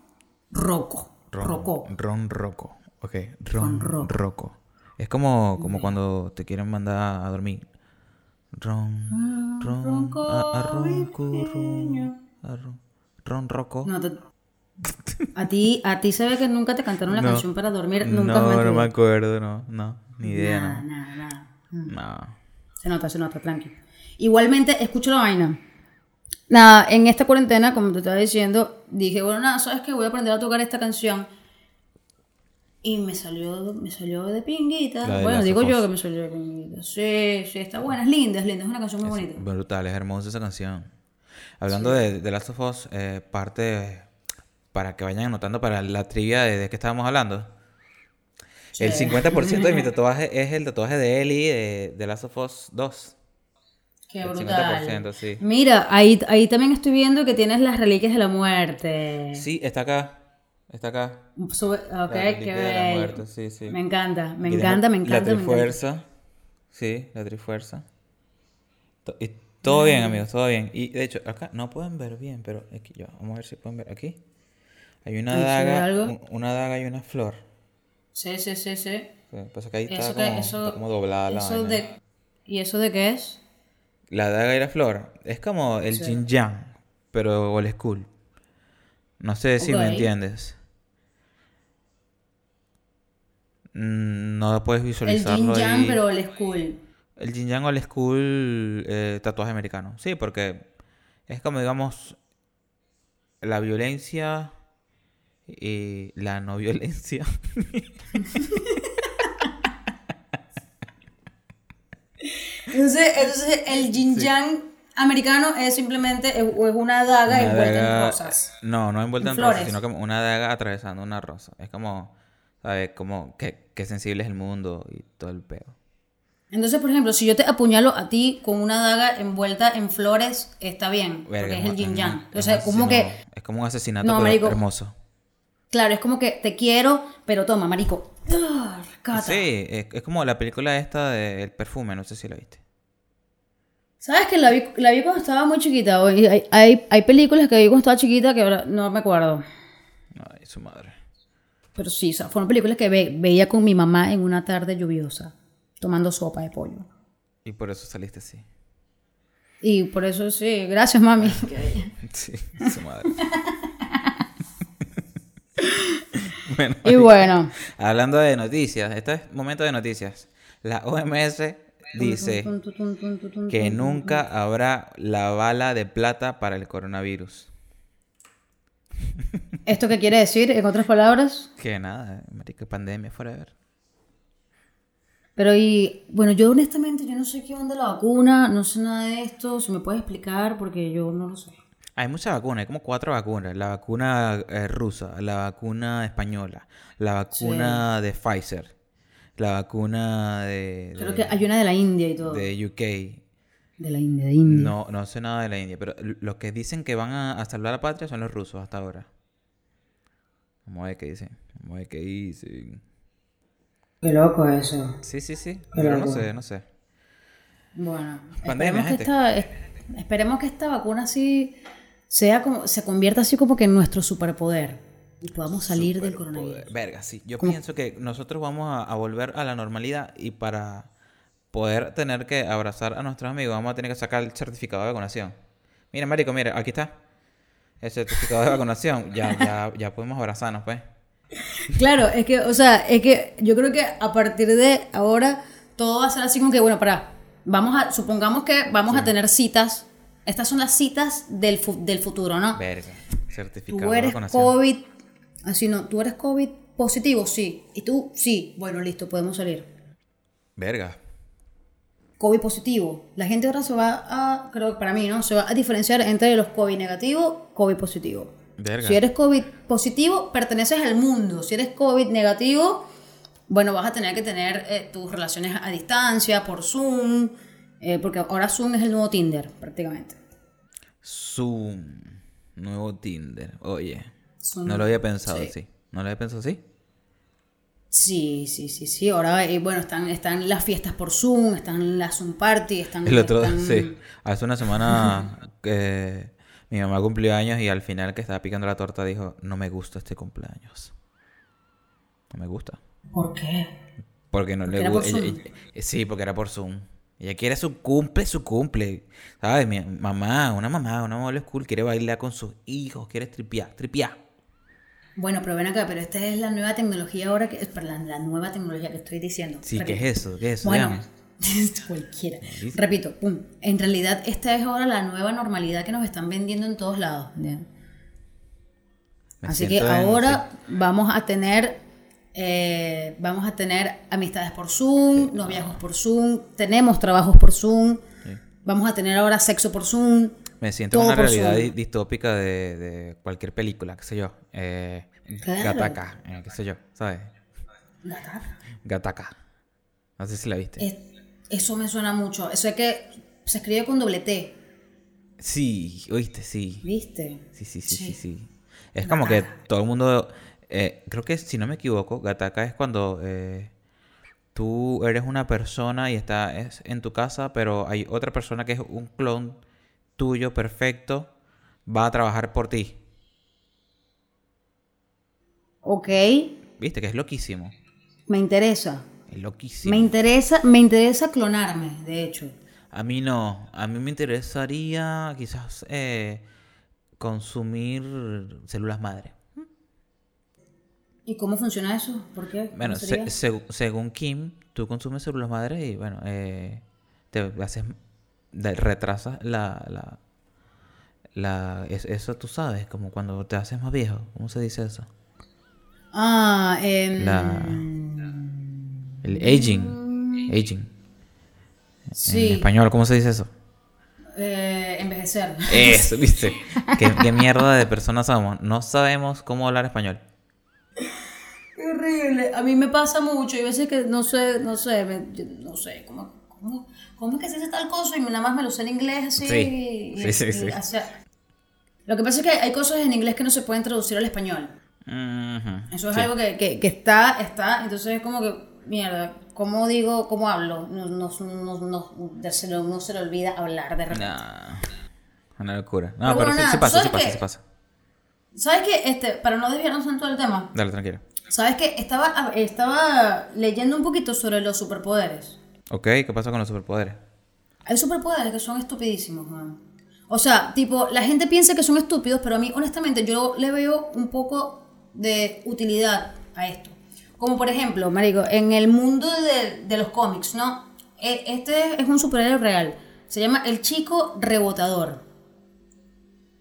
roco. Ron, Roco. Ron roco. Ok. Ron, roco. roco. Es como, como cuando te quieren mandar a dormir. Ron, ron, a, a ronco, ron, a ron, ron roco. No, te- a ti, a ti se ve que nunca te cantaron la No. canción para dormir, nunca no, tu no me acuerdo, no, no, ni idea, Nada, no. nada, nada. No. Se nota, se nota, tranqui. Igualmente, escucho la vaina. Nada, en esta cuarentena, como te estaba diciendo, dije, bueno, nada, ¿sabes qué? Voy a aprender a tocar esta canción. Y me salió, me salió de pinguita. De Bueno, digo yo que me salió de pinguita. Sí, sí, está buena, es linda, es linda, es una canción muy bonita. Brutal, es hermosa esa canción. Hablando de, de Last of Us, eh, parte para que vayan anotando para la trivia de, de qué estábamos hablando. El 50% de mi tatuaje es el tatuaje de Ellie de, de Last of Us 2. Qué El brutal. 50%, sí. Mira, ahí, ahí también estoy viendo que tienes las reliquias de la muerte. Sí, está acá. Está acá. Sube- ok, qué bello. sí, sí. Me encanta, me Y encanta, me encanta, La me encanta. trifuerza. Sí, la trifuerza. Y todo bien, amigos, todo bien. Y de hecho, acá no pueden ver bien, pero aquí yo, vamos a ver si pueden ver aquí. Hay una daga, una daga y una flor. Sí, sí, sí, sí. Pasa que ahí está como, doblada la ¿Y eso de qué es? La daga y la flor. Es como el Sí. Jin Yang, pero old school. No sé si me entiendes. No puedes El visualizarlo Jin Yang, ahí. pero el school. El Jin Yang old school eh, tatuaje americano. Sí, porque es como, digamos, la violencia y la no violencia. Entonces, entonces el Jin Yang americano es simplemente es, es una daga Una envuelta daga- en rosas. No, no envuelta En en, rosas, flores. sino como una daga atravesando una rosa. Es como, ¿sabes? Como que, que sensible es el mundo y todo el pedo. Entonces, por ejemplo, si yo te apuñalo a ti con una daga envuelta en flores, está bien, Verga, porque es el Yin Yang. un Entonces, como que, Es como un asesinato, No, pero marico. hermoso. claro, es como que te quiero, pero toma, marico. Sí, es, es como la película esta del perfume, no sé si la viste. ¿Sabes que la vi, la vi cuando estaba muy chiquita? Hay, hay, hay películas que vi cuando estaba chiquita que ahora no me acuerdo. Ay, su madre. Pero sí, o sea, fueron películas que ve- veía con mi mamá en una tarde lluviosa, tomando sopa de pollo. Y por eso saliste así. Y por eso sí, gracias mami. Sí, su madre. bueno, y bueno, hablando de noticias, este es momento de noticias. La OMS dice que nunca habrá la bala de plata para el coronavirus. ¿esto qué quiere decir? En otras palabras. Que nada, marica, pandemia forever. Pero y bueno, yo honestamente yo no sé qué onda la vacuna, no sé nada de esto, si me puedes explicar porque yo no lo sé. Hay muchas vacunas, hay como cuatro vacunas. La vacuna eh, rusa, la vacuna española, la vacuna de Pfizer, la vacuna de, Creo de, que hay una de la India y todo. De, de UK. la India, de India. No, no sé nada de la India, pero los que dicen que van a, a salvar a la patria son los rusos hasta ahora. Vamos a ver qué dicen. Vamos a ver qué dicen. Qué loco eso. Sí, sí, sí. Qué Pero no sé, no sé. Bueno, Pandemia, esperemos, que esta, es- esperemos que esta vacuna así sea como, se convierta así como que en nuestro superpoder y podamos salir del coronavirus. Verga, sí. Yo pienso que nosotros vamos a, a volver a la normalidad y para poder tener que abrazar a nuestros amigos vamos a tener que sacar el certificado de vacunación. Mira, marico, mira, aquí está. El certificado de vacunación. Ya, ya, ya podemos abrazarnos, pues. Claro, es que, o sea, es que yo creo que a partir de ahora todo va a ser así como que, bueno, para, vamos a, supongamos que vamos a tener citas. Estas son las citas del, fu- del futuro, ¿no? Verga. Certificado Tú de eres vacunación. COVID, así no, tú eres COVID positivo, sí. Y tú, sí. Bueno, listo, podemos salir. Verga. COVID positivo. La gente ahora se va a, creo que para mí, ¿no? Se va a diferenciar entre los COVID negativo, COVID positivo. Verga. Si eres COVID positivo, perteneces al mundo. Si eres COVID negativo, bueno, vas a tener que tener eh, tus relaciones a distancia, por Zoom, eh, porque ahora Zoom es el nuevo Tinder, prácticamente. Zoom. Nuevo Tinder. Oye. Zoom. No lo había pensado Sí. así. ¿No lo había pensado así? Sí, sí, sí, sí. Ahora, eh, bueno, están, están las fiestas por Zoom, están las Zoom Party, están... El otro, están- sí. Hace una semana mi mamá cumplió años y al final que estaba picando la torta dijo, no me gusta este cumpleaños. No me gusta. ¿Por qué? Porque no le por gusta. Zoom? Sí, porque era por Zoom. Ella quiere su cumple, su cumple. ¿Sabes? Mi mamá, una mamá, una mamá school, quiere bailar con sus hijos, quiere tripear, tripear. Bueno, pero ven acá, pero esta es la nueva tecnología ahora, que para la, nueva tecnología que estoy diciendo. Sí, ¿qué es eso? ¿Qué es eso? Bueno, cualquiera. Repito, pum. En realidad, esta es ahora la nueva normalidad que nos están vendiendo en todos lados. Así que en- ahora vamos a tener eh, vamos a tener amistades por Zoom, noviazgos por Zoom, tenemos trabajos por Zoom, vamos a tener ahora sexo por Zoom. Me siento en una realidad Zoom. distópica de, de cualquier película, qué sé yo. Eh, Claro. Gataca, eh, qué sé yo, ¿sabes? Gataca. Gataca. No sé si la viste. Es- Eso me suena mucho. Eso es que se escribe con doble T, Sí, oíste, sí. ¿viste? Sí, sí, sí, sí, Sí. sí. Es como que todo el mundo Eh, creo que, si no me equivoco, Gataka es cuando eh, tú eres una persona y estás en tu casa, pero hay otra persona que es un clon tuyo perfecto, va a trabajar por ti. Ok, ¿Viste? Que es loquísimo. me interesa. Es loquísimo. Me interesa, me interesa clonarme, de hecho. A mí no. A mí me interesaría quizás eh, consumir células madre. ¿Y cómo funciona eso? ¿Por qué? ¿Cómo Bueno, se- según Kim, tú consumes células madre y bueno, eh, te haces, retrasas la, la, la- es- eso tú sabes, como cuando te haces más viejo, ¿cómo se dice eso? Ah, em, La, el aging, aging. sí, En español, ¿cómo se dice eso? eh, envejecer. Eso, ¿viste? ¿Qué, qué mierda de personas somos? No sabemos cómo hablar español. Horrible. A mí me pasa mucho. Y a veces que no sé, no sé, me- yo no sé, ¿cómo, cómo, cómo es que se dice tal cosa? Y nada más me lo sé en inglés así. Sí, y- sí, sí, y- o sea, lo que pasa es que hay cosas en inglés que no se pueden traducir al español. Ujú, Eso es sí. algo que, que, que está, está. Entonces es como que, mierda, ¿cómo digo, cómo hablo? No, no, no, no, se, le, no se le olvida hablar de repente. Una locura. No, Pero pero, bueno, sí, nada, sí pasa, ¿sabes pasa, qué? sí pasa. ¿Sabes qué? Este, para no desviarnos tanto del tema, Dale, tranquilo. ¿Sabes qué? Estaba, estaba leyendo un poquito sobre los superpoderes. Ok, ¿qué pasa con los superpoderes? Hay superpoderes que son estupidísimos, man. O sea, tipo, la gente piensa que son estúpidos, pero a mí, honestamente, yo le veo un poco de utilidad a esto. Como por ejemplo, Marico, en el mundo de, de los cómics, ¿no? E- Este es un superhéroe real. Se llama el chico rebotador.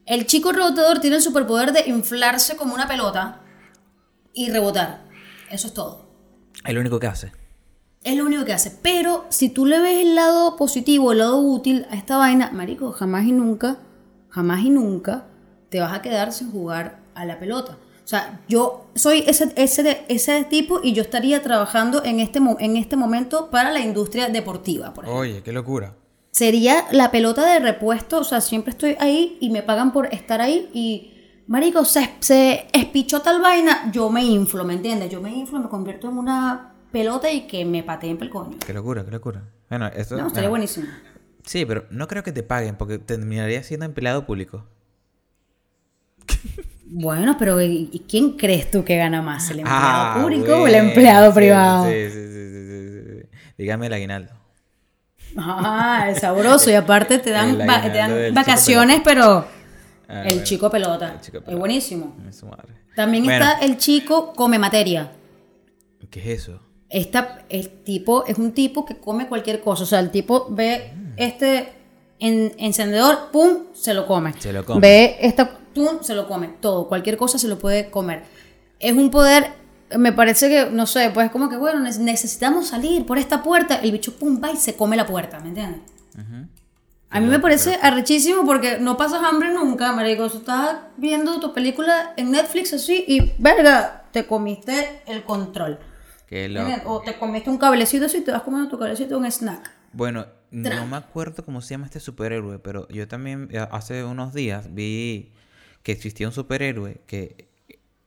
El chico rebotador tiene el superpoder de inflarse como una pelota y rebotar. Eso es todo. Es lo único que hace. Es lo único que hace. Pero si tú le ves el lado positivo, el lado útil a esta vaina, marico, jamás y nunca, jamás y nunca te vas a quedar sin jugar a la pelota. O sea, yo soy ese, ese, ese tipo y yo estaría trabajando en este, en este momento para la industria deportiva, por ejemplo. Oye, qué locura. Sería la pelota de repuesto, o sea, siempre estoy ahí y me pagan por estar ahí y... Marico, se, se espichó tal vaina, yo me inflo, ¿me entiendes? Yo me inflo, me convierto en una pelota y que me pateen el coño. Qué locura, qué locura. Bueno, esto. No, estaría bueno, buenísimo. Sí, pero no creo que te paguen porque terminaría siendo empleado público. Bueno, pero ¿y quién crees tú que gana más? ¿El empleado Ah, público o el empleado sí, privado? Sí, sí, sí, sí, sí. Dígame el aguinaldo. Ah, es sabroso. Y aparte te dan, va- te dan vacaciones, pero Ah, el bueno. chico pelota. El chico Es pelota. buenísimo. Ay, su madre. También Bueno, está el chico come materia. ¿Qué es eso? Esta, el tipo es un tipo que come cualquier cosa. O sea, el tipo ve este en- encendedor, pum, se lo come. Se lo come. Ve esta, pum, se lo come. Todo, cualquier cosa se lo puede comer. Es un poder, me parece que, no sé, pues como que, bueno, ne- necesitamos salir por esta puerta. El bicho, pum, va y se come la puerta, ¿me entiendes? A mí me parece arrechísimo porque no pasas hambre nunca, marico. Tú estás viendo tu película en Netflix así y, verga, te comiste el control. Qué ¿Entiendes? loco. O te comiste un cablecito así, te vas comiendo tu cablecito, un snack. Bueno, no me acuerdo cómo se llama este superhéroe, pero yo también eh, hace unos días vi que existía un superhéroe que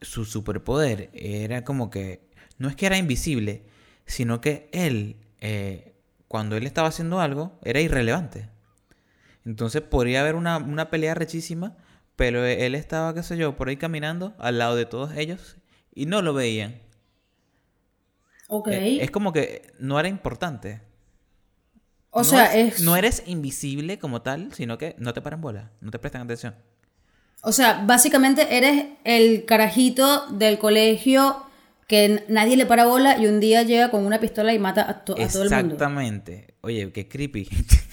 su superpoder era como que, no es que era invisible, sino que él, eh, cuando él estaba haciendo algo, era irrelevante. Entonces podría haber una, una pelea rechísima, pero él estaba, qué sé yo, por ahí caminando al lado de todos ellos y no lo veían. Ok. Eh, Es como que no era importante. o No sea, es- es... No eres invisible como tal, sino que no te paran bola, no te prestan atención. O sea, básicamente eres el carajito del colegio que nadie le para bola y un día llega con una pistola y mata a, to- a todo el mundo. Exactamente. Oye, qué creepy.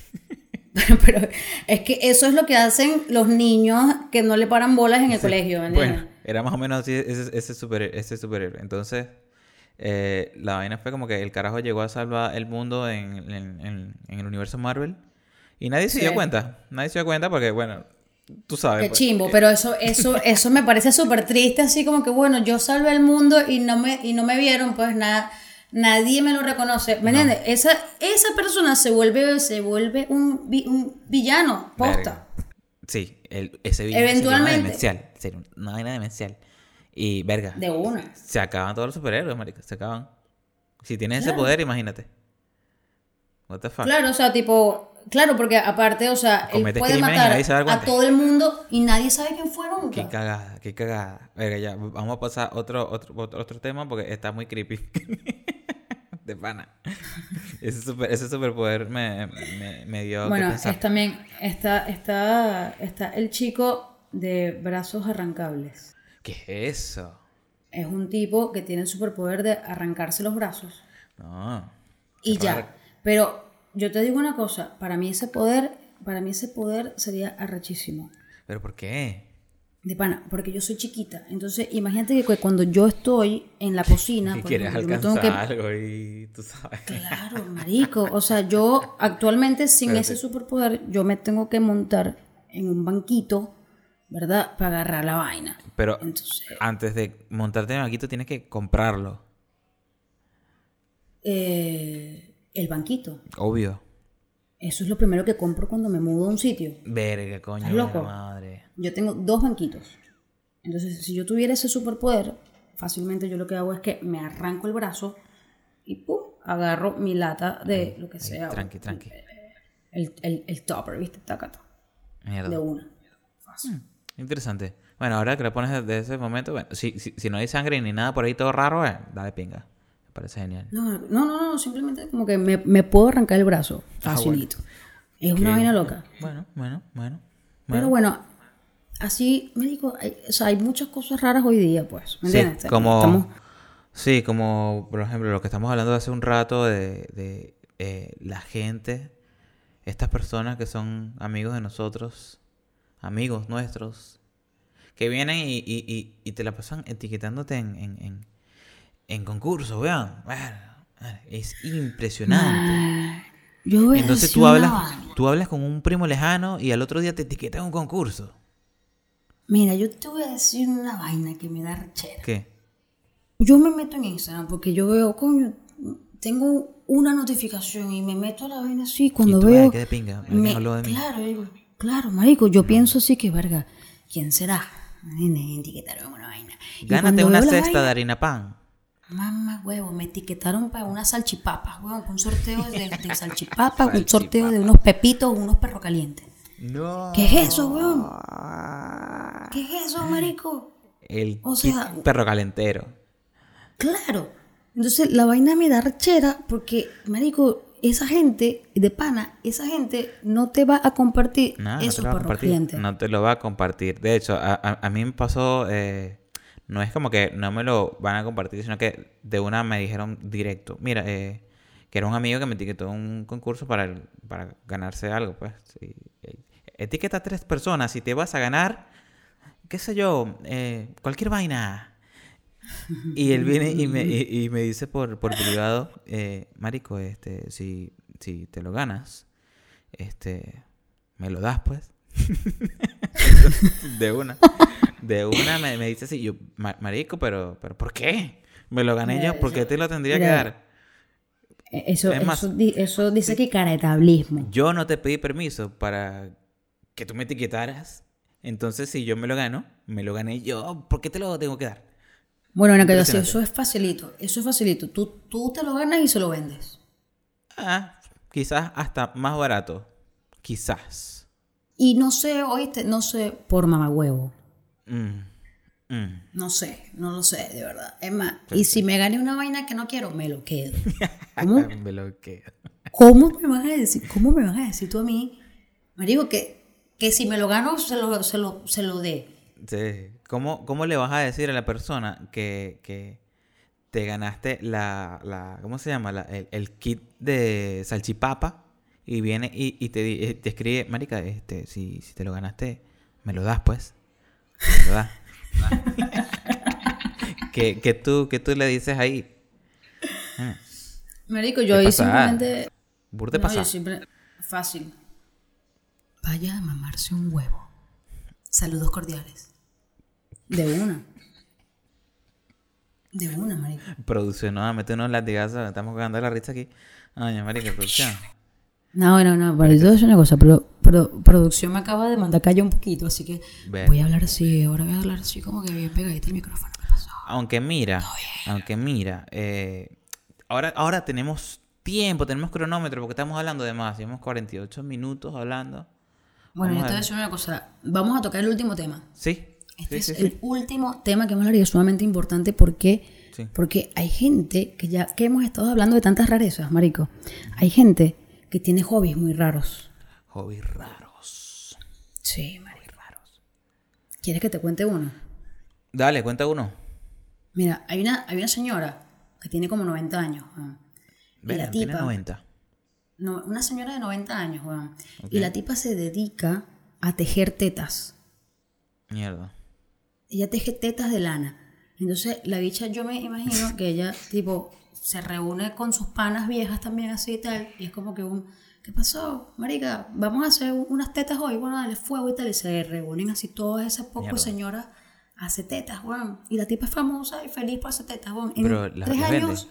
Pero es que eso es lo que hacen los niños que no le paran bolas en el colegio, ¿me entiendes? bueno, era más o menos así ese, ese, super, ese superhéroe. Entonces, eh, la vaina fue como que el carajo llegó a salvar el mundo en, en- en- en el universo Marvel. Y nadie se Sí. dio cuenta. Nadie se dio cuenta porque, bueno, tú sabes. Qué pues, chimbo, pero eso, eso, eso me parece súper triste, así como que bueno, yo salvé el mundo y no me, y no me vieron, pues nada, nadie me lo reconoce. ¿Me entiendes? Esa, esa persona se vuelve, se vuelve un, vi- un villano, posta. Verga. Sí, el- ese villano Eventualmente. sería una demencial. Sería una vaina demencial. Y, verga, De una. se acaban todos los superhéroes, marica. Se acaban. Si tienes ese Claro. poder, imagínate. What the fuck. Claro, o sea, tipo, claro, porque aparte, o sea, él puede matar a todo el mundo y nadie sabe quién fue nunca. Qué cagada, qué cagada. Verga, ya, vamos a pasar otro, otro, otro, otro tema porque está muy creepy. de pana. Ese, super, ese superpoder me, me, me dio bueno, que pensar. es también está, está, está el chico de brazos arrancables. ¿Qué es eso? Es un tipo que tiene el superpoder de arrancarse los brazos No. y ya. Pero yo te digo una cosa, para mí ese poder, para mí ese poder sería arrechísimo. ¿Pero por qué? De pana, porque yo soy chiquita. Entonces, imagínate que cu- cuando yo estoy en la cocina, Y quieres ejemplo, yo me alcanzar tengo que algo y tú sabes. Claro, marico. O sea, yo actualmente sin ese superpoder, yo me tengo que montar en un banquito, ¿verdad? Para agarrar la vaina. Pero Entonces, antes de montarte en el banquito tienes que comprarlo. eh, el banquito. Obvio. Eso es lo primero que compro cuando me mudo a un sitio. Verga, coño. ¿Estás loco? madre. Yo tengo dos banquitos. Entonces, si yo tuviera ese superpoder, fácilmente yo lo que hago es que me arranco el brazo y ¡pum! agarro mi lata de lo que sea. tranqui, tranqui. El, el, el topper, ¿viste? Tacato. Mierda. De una. Fácil. Interesante. Bueno, ahora que lo pones desde ese momento, bueno, si, si, si no hay sangre ni nada por ahí todo raro, eh, dale pinga. Parece genial. No, no, no, no, simplemente como que me, me puedo arrancar el brazo. Ah, Facilito. Es una vaina loca. Bueno, bueno, bueno. Pero bueno, así, me digo, hay, o sea, hay muchas cosas raras hoy día, pues. ¿Me Sí, entiendes? como, Estamos- sí, como por ejemplo lo que estamos hablando hace un rato de, de, eh, la gente, estas personas que son amigos de nosotros, amigos nuestros, que vienen y, y, y, y te la pasan etiquetándote en, en, en, en concursos, vean. Es impresionante. Yo Entonces tú hablas, tú hablas con un primo lejano y al otro día te etiquetan en un concurso. Mira, yo te voy a decir una vaina que me da rechera. ¿Qué? Yo me meto en Instagram porque yo veo, coño, tengo una notificación y me meto a la vaina así cuando tú, veo. ay, qué de pinga, alguien me- habló de mí. Claro, yo claro, marico, yo pienso así que, verga, ¿quién será? Me etiquetaron una vaina. Gánate una cesta vaina, de harina pan. Mamá, huevo, me etiquetaron para unas salchipapas, huevo, un sorteo de, de salchipapas, un sorteo de unos pepitos, unos perros calientes. No. ¿Qué es eso, huevón? ¿Qué es eso, marico? El O sea- perro calentero. Claro. Entonces la vaina me da rechera porque, marico, esa gente de pana, esa gente no te va a compartir No, no esos te va a compartir. clientes. No te lo va a compartir. De hecho, a, a- a mí me pasó. eh, no es como que no me lo van a compartir, sino que de una me dijeron directo. Mira, eh, que era un amigo que me etiquetó un concurso para, para ganarse algo, pues. Eh, Etiqueta a tres personas y te vas a ganar, qué sé yo, eh, cualquier vaina. Y él viene y me, y, y me dice por, por privado, eh, Marico, este, si, si te lo ganas, este, me lo das, pues. de una. De una me, me dice así, yo, "Ma- Marico, pero, pero ¿por qué? Me lo gané yo, ¿por qué te lo tendría que dar? Eh, Eso, Es más- eso, eso dice que caretablismo. Yo no te pedí permiso para que tú me etiquetaras. Entonces, si yo me lo gano, me lo gané yo. ¿Por qué te lo tengo que dar? Bueno, no, que Impresionante. eso es facilito, eso es facilito. Tú, tú te lo ganas y se lo vendes. Ah, quizás hasta más barato. Quizás. Y no sé, oíste, no sé, por mamagüevo. Mm, mm. No sé, no lo sé, de verdad. Es más, y si me gané una vaina que no quiero, me lo quedo. ¿Cómo? Me lo quedo. ¿Cómo me van a decir? ¿Cómo me van a decir tú a mí? Me digo que, que si me lo gano, se lo, se lo, se lo dé. Sí. ¿Cómo, ¿Cómo le vas a decir a la persona que, que te ganaste la, la ¿cómo se llama? La- el, el kit de salchipapa y viene y, y te, eh, te escribe, marica, este, si, si te lo ganaste, me lo das, pues. Das. que, que, tú, que tú le dices ahí. Ah, Marico, yo ¿Qué ahí simplemente... Burte No, pasa. yo siempre... Fácil. Vaya a mamarse un huevo. Saludos cordiales. De una. De una, marico. Producción, no, mete unos latigazos, estamos cagando la risa aquí. Ay, marica, producción. No, no, no, pero yo te voy a decir una cosa, pero, pero producción me acaba de mandar callar un poquito, así que voy a hablar así, ahora voy a hablar así como que bien pegadito el micrófono. ¿qué Aunque mira, aunque mira, eh, ahora, ahora tenemos tiempo, tenemos cronómetro porque estamos hablando de más. Llevamos 48 minutos hablando. Bueno, yo te voy a decir una cosa. Vamos a tocar el último tema. Sí. Este sí, es sí, el sí. último tema que vamos a hablar y es sumamente importante porque, porque hay gente que ya que hemos estado hablando de tantas rarezas, marico. Hay gente que tiene hobbies muy raros. Hobbies raros. Sí, marico. ¿Quieres que te cuente uno? Dale, cuenta uno. Mira, hay una, hay una señora que tiene como 90 años. Y Ven, la tiene tipa, 90. no, una señora de 90 años, weón. Y la tipa se dedica a tejer tetas. Mierda. ella teje tetas de lana. Entonces, la bicha, yo me imagino que ella, tipo, se reúne con sus panas viejas también, así y tal, y es como que un, ¿qué pasó, marica? Vamos a hacer unas tetas hoy, bueno, dale fuego y tal, y se reúnen así todas esas pocas señoras a hacer tetas, weón. Y la tipa es famosa y feliz por hacer tetas, weón. En Pero las- tres años...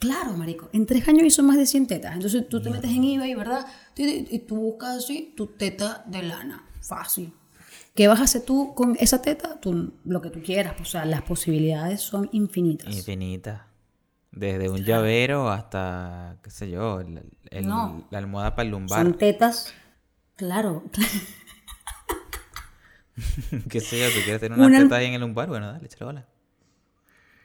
Claro, marico. En tres años hizo más de 100 tetas. Entonces tú te metes en eBay, ¿verdad? Y, tú buscas así tu teta de lana. Fácil. ¿Qué vas a hacer tú con esa teta? Tú, lo que tú quieras. O sea, las posibilidades son infinitas. Infinita. Desde un llavero hasta, qué sé yo, el- el- No. la almohada para el lumbar. Son tetas. Claro. qué sé yo, tú quieres tener una Una- teta ahí en el lumbar, bueno, dale, échale bola.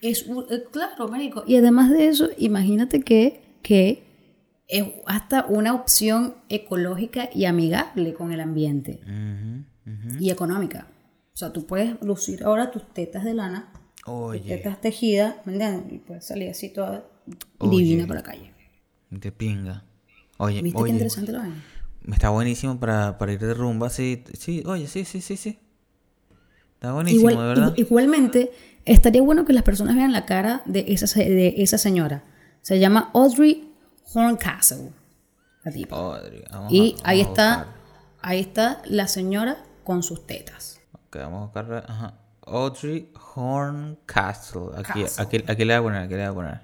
Es un- eh, claro, marico. Y además de eso, imagínate que, que es hasta una opción ecológica y amigable con el ambiente. Y económica. O sea, tú puedes lucir ahora tus tetas de lana Oye, tetas tejidas, ¿me entiendes? Y puedes salir así toda Oye. divina por la calle. qué pinga. Oye, ¿Viste qué interesante lo vaina? está buenísimo para, para ir de rumba, sí, sí, oye, sí, sí, sí, sí. Está buenísimo, Igual- de verdad. igu- igualmente, estaría bueno que las personas vean la cara de esa, de esa señora. Se llama Audrey Horncastle. La tipa. Audrey, vamos y a- ahí vamos está, ahí está la señora con sus tetas. Ok, vamos a buscar. Ajá. Audrey Horncastle. Aquí, aquí, aquí le voy a poner, aquí le voy a poner.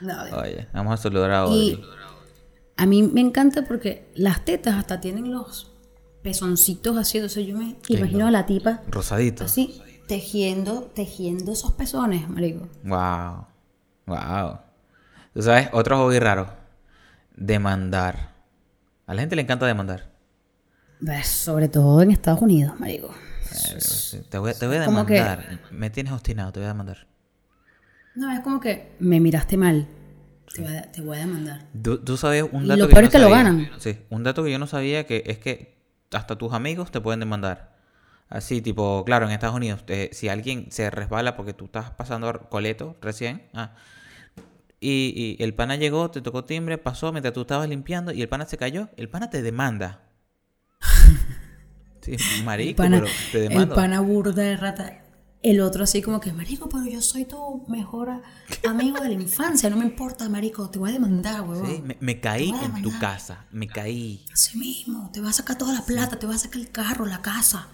Dale. Oye, vamos a saludar a Audrey. Y a mí me encanta porque las tetas hasta tienen los pezoncitos así. Entonces yo me imagino a la tipa Rosadito. así tejiendo, tejiendo esos pezones, marico. Wow. Wow. Tú sabes, otro hobby raro. Demandar. A la gente le encanta demandar. Pues, sobre todo en Estados Unidos, marico. Eh, Te voy, a- te voy a como que- demandar. Me tienes obstinado, te voy a demandar. No, es como que me miraste mal. Te voy a, te voy a demandar. Tú, tú sabes un Y dato lo que peor yo es que no lo sabía. ganan. Sí, un dato que yo no sabía que es que hasta tus amigos te pueden demandar. Así, tipo, claro, en Estados Unidos, eh, si alguien se resbala porque tú estás pasando coleto recién, ah, y, y el pana llegó, te tocó timbre, pasó mientras tú estabas limpiando y el pana se cayó, el pana te demanda. Sí, marico, Pana- pero te el demanda. pana burda de rata. El otro así como que, marico, pero yo soy tu mejor amigo de la infancia. No me importa, marico. Te voy a demandar, huevón. Sí, me, me caí en tu casa, me caí. Así mismo. Te va a sacar toda la plata. Te va a sacar el carro, la casa.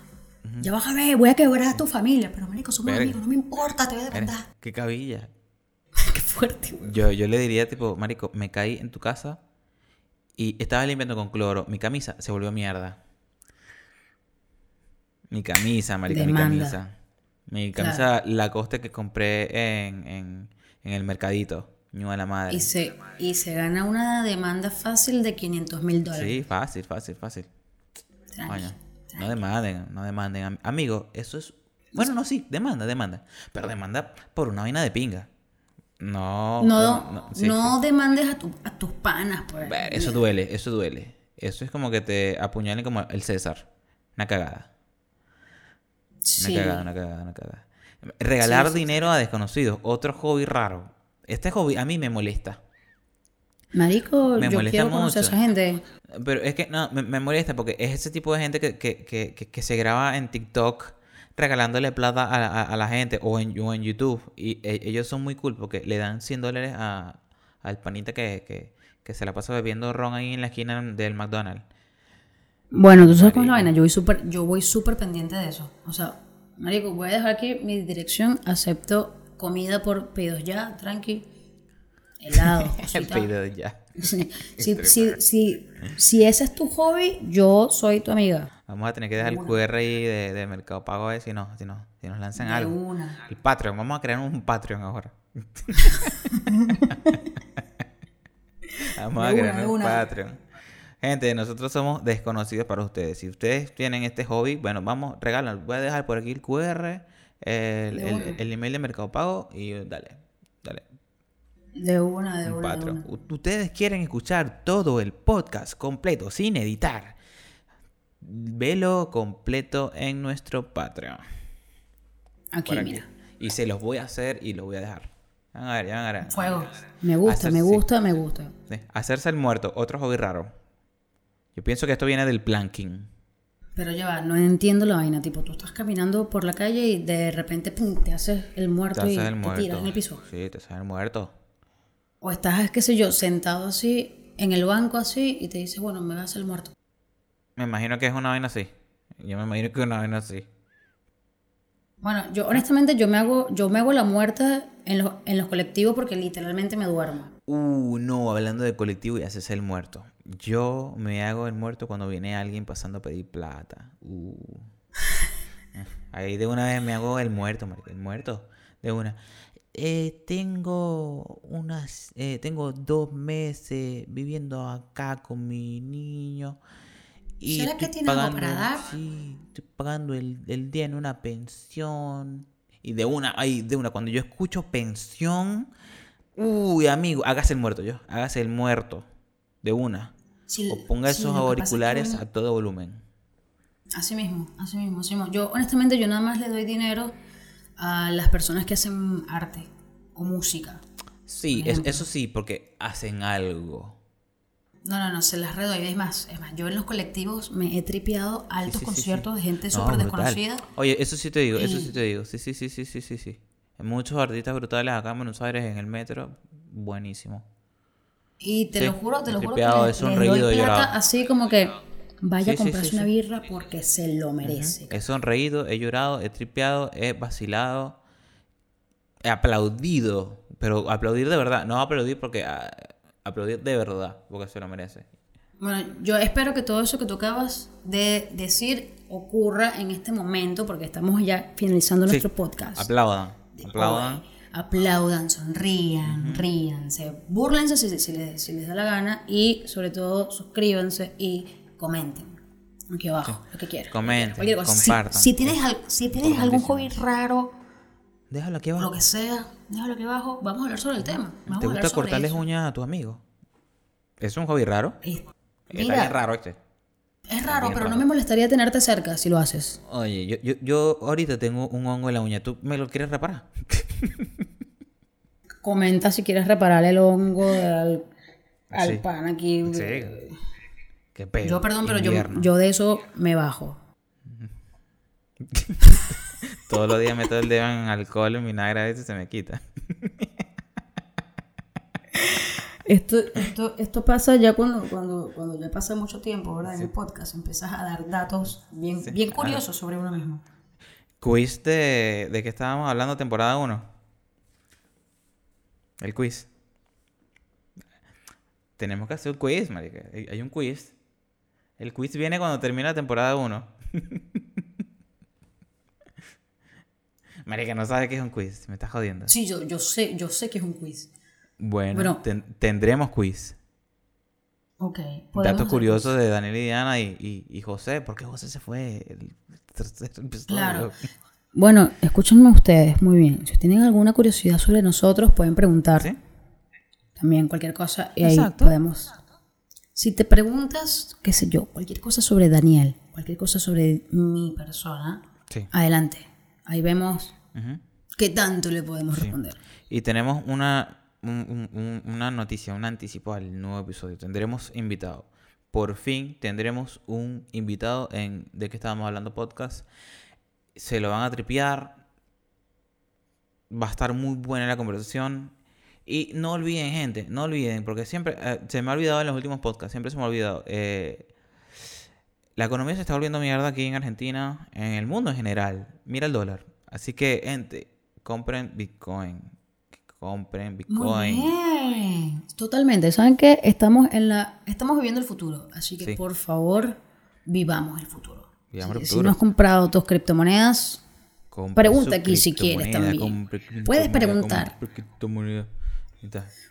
Ya vas a ver. Voy a quebrar a tu familia. Pero, marico, somos Verga. amigos. No me importa. Te voy a demandar. qué cabilla. Qué fuerte, güey. Yo, yo le diría, tipo, marico, me caí en tu casa y estaba limpiando con cloro. Mi camisa se volvió mierda. Mi camisa, marico, mi camisa. Mi camisa la coste que compré en, en, en el mercadito. Ñu a la madre. Y se, y se gana una demanda fácil de 500 mil dólares. Sí, fácil, fácil, fácil. No demanden, no demanden. Am- Amigo, eso es... Bueno, no, sí, demanda, demanda. Pero demanda por una vaina de pinga. No... No, no, sí, no demandes a, tu- a tus panas, pues. Ver, Eso duele, eso duele. Eso es como que te apuñalen como el César. Una cagada. Una Sí. cagada, una cagada, una cagada. Regalar Sí, sí, dinero a desconocidos. Otro hobby raro. Este hobby a mí me molesta. Marico, Me yo molesta quiero conocer a mucho. esa gente. Pero es que no, me, me molesta porque es ese tipo de gente que, que, que, que- se graba en TikTok regalándole plata a, a- a la gente o en, o en YouTube. Y e- ellos son muy cool porque le dan 100 dólares al panita que, que, que se la pasa bebiendo ron ahí en la esquina del McDonald's. Bueno, tú sabes cómo es la vaina. Yo voy súper, yo voy súper pendiente de eso. O sea, marico, voy a dejar aquí mi dirección. Acepto comida por pedidos ya, tranqui. helado. El cositas. pedido ya. Sí. Si, si, si, si ese es tu hobby, yo soy tu amiga. Vamos a tener que dejar el QR ahí de, de Mercado Pago a ver si, no, si, no, si nos lanzan De algo. una. El Patreon, vamos a crear un Patreon ahora. vamos a crear una, un una. Patreon. Gente, nosotros somos desconocidos para ustedes. Si ustedes tienen este hobby, bueno, vamos, regalan. Voy a dejar por aquí el QR, el, el- el email de Mercado Pago y dale, dale. De una, de un una. De una. Ustedes quieren escuchar todo el podcast completo, sin editar. Velo completo en nuestro Patreon. Aquí, mira. Y se los voy a hacer y los voy a dejar. Van a ver, ya van a ver. Fuego. Me gusta, me gusta, me gusta. Sí, Hacerse el muerto, otro hobby raro. Yo pienso que esto viene del planking. Pero ya va, no entiendo la vaina. Tipo, tú estás caminando por la calle y de repente pum, te haces el Te muerto haces y el te tiras en el piso. Sí, te haces el muerto. O estás, qué sé yo, sentado así, en el banco así, y te dices, bueno, me vas a hacer el muerto. Me imagino que es una vaina así. Yo me imagino que es una vaina así. Bueno, yo honestamente yo me hago, yo me hago la muerta en los, en los colectivos porque literalmente me duermo. Uh, no, hablando de colectivo y haces el muerto. Yo me hago el muerto cuando viene alguien pasando a pedir plata. Uh. Ahí de una vez me hago el muerto, el muerto. De una. Eh, tengo unas, eh, tengo dos meses viviendo acá con mi niño. Y ¿Será que tiene algo para dar? Sí, estoy pagando el, el día en una pensión. Y de una, ay, de una, cuando yo escucho pensión, uy, amigo, hágase el muerto yo, hágase el muerto. De una. Sí, O ponga sí, esos es que auriculares a todo volumen. Así mismo, así mismo, así mismo. Yo honestamente yo nada más le doy dinero a las personas que hacen arte o música. Sí, es- eso sí, porque hacen algo. No, no, no, se las redoy. Es más, es más, yo en los colectivos me he tripeado altos sí, sí, conciertos sí. de gente No, súper desconocida. Oye, eso sí te digo, eso sí te digo. Sí, sí, sí, sí, sí, sí, sí. Muchos artistas brutales acá en Buenos Aires en el metro. Buenísimo. Y te Sí, lo juro, te lo juro que les, les doy plata así como que vaya Sí, a comprarse sí, una birra porque se lo merece. He sonreído, he llorado, he tripeado, he vacilado, he aplaudido. Pero aplaudir de verdad, no aplaudir porque... ah, aplaudir de verdad, porque se lo merece. Bueno, yo espero que todo eso que tú acabas de decir ocurra en este momento porque estamos ya finalizando nuestro podcast. Aplaudan, aplaudan. Aplaudan, sonrían, ríanse, burlense si, si les, si les da la gana y sobre todo suscríbanse y comenten aquí abajo lo que quieran. Comenten, Cualquier cosa. Si- compartan. Si, tienes, al- si tienes algún hobby raro Déjalo aquí abajo. lo que sea, déjalo aquí abajo. Vamos a hablar sobre el tema. Vamos ¿Te gusta cortarles eso. uñas a tus amigos? ¿Es un hobby raro? Es- Mira, raro este. Es raro, pero raro. no me molestaría tenerte cerca si lo haces. Oye, yo, yo, yo ahorita tengo un hongo en la uña. ¿Tú me lo quieres reparar? Comenta si quieres reparar el hongo al, al Sí. pan aquí. Sí. Qué pedo. Yo, perdón, pero yo, yo de eso me bajo. Todos los días meto el dedo en alcohol, en vinagre, a veces se me quita. Esto, esto, esto pasa ya cuando, cuando, cuando ya pasa mucho tiempo, ¿verdad? En el podcast empiezas a dar datos bien, bien curiosos sobre uno mismo. Quiz de, de que estábamos hablando temporada 1. El quiz. Tenemos que hacer un quiz, marica. Hay hay un quiz. El quiz viene cuando termina la temporada 1. marica, no sabe qué es un quiz. Me estás jodiendo. Sí, yo, yo sé, yo sé que es un quiz. Bueno, Bueno. ten- tendremos quiz. Ok. Datos curiosos de Daniel y Diana y, y- y José. ¿Por qué José se fue? El tercer episodio? Claro. Bueno, escúchenme ustedes, muy bien. Si tienen alguna curiosidad sobre nosotros, pueden preguntar ¿Sí? también cualquier cosa y ahí Exacto. podemos. Si te preguntas, qué sé yo, cualquier cosa sobre Daniel, cualquier cosa sobre mi persona, Sí. adelante. Ahí vemos Ujú. qué tanto le podemos responder. Y tenemos una, un- un- un- una noticia, un anticipo al nuevo episodio. Tendremos invitado. Por fin tendremos un invitado en De qué estábamos hablando podcast. Se lo van a tripear. Va a estar muy buena la conversación. Y no olviden, gente, no olviden, porque siempre eh, se me ha olvidado en los últimos podcasts, siempre se me ha olvidado. eh, la economía se está volviendo mierda aquí en Argentina, en el mundo en general. Mira el dólar. Así que, gente, compren Bitcoin. Compren Muy Bitcoin. bien. Sí, totalmente. ¿Saben qué? Estamos, en la, estamos viviendo el futuro. Así que, Sí. por favor, vivamos el futuro. Vivamos el Si- no has comprado tus criptomonedas, Compra Pregunta aquí si quieres también. compre Puedes preguntar.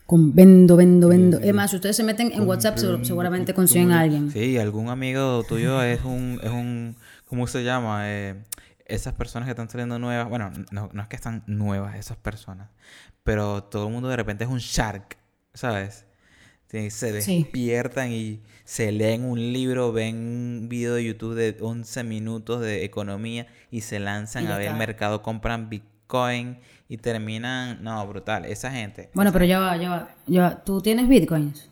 con vendo, vendo, vendo. Es más, si ustedes se meten en WhatsApp, seguro- seguramente consiguen a alguien. Sí, algún amigo tuyo es un, es un ¿cómo se llama? Eh, esas personas que están saliendo nuevas, bueno, no, no es que están nuevas esas personas, pero todo el mundo de repente es un shark, ¿sabes? Se Sí. despiertan y se leen un libro, ven un video de YouTube de 11 minutos de economía y se lanzan Y a ver el mercado, compran Bitcoin y terminan, no, brutal, esa gente. Bueno, pero ya va, ya va, ya va. ¿Tú tienes bitcoins?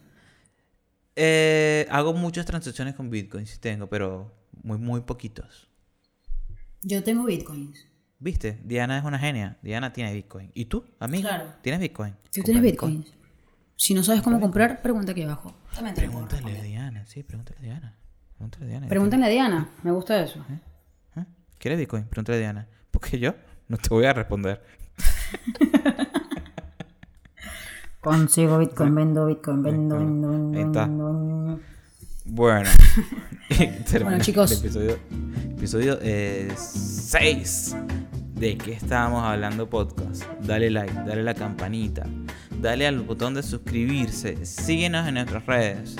Eh, hago muchas transacciones con Bitcoin, sí tengo, pero muy, muy poquitos. Yo tengo bitcoins. ¿Viste? Diana es una genia. Diana tiene Bitcoin. ¿Y tú, amigo? Claro. ¿Tienes Bitcoin? ¿Tú Compra tienes bitcoins? Si no sabes cómo comprar, pregunta aquí abajo. Pregúntale a. Diana, sí, pregúntale a Diana. Pregúntale a Diana. Pregúntale a Diana. Me gusta eso. ¿Eh? ¿Quieres Bitcoin? Pregúntale a Diana. Porque yo no te voy a responder. Consigo bitcoin, vendo bitcoin, vendo, vendo, vendo, Ahí está. vendo, vendo. Bueno. Bueno, chicos. El episodio episodio 6 de que estábamos hablando podcast. Dale like, dale la campanita, dale al botón de suscribirse. Síguenos en nuestras redes.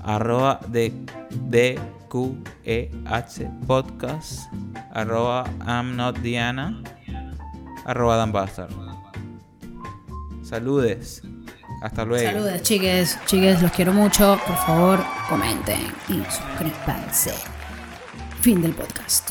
Arroba de DQEH podcast. Arroba I'm not Diana. Arroba Dan. Saludes. Hasta luego. Saludos, chiques. Chiques, los quiero mucho. Por favor, comenten y suscríbanse. Fin del podcast.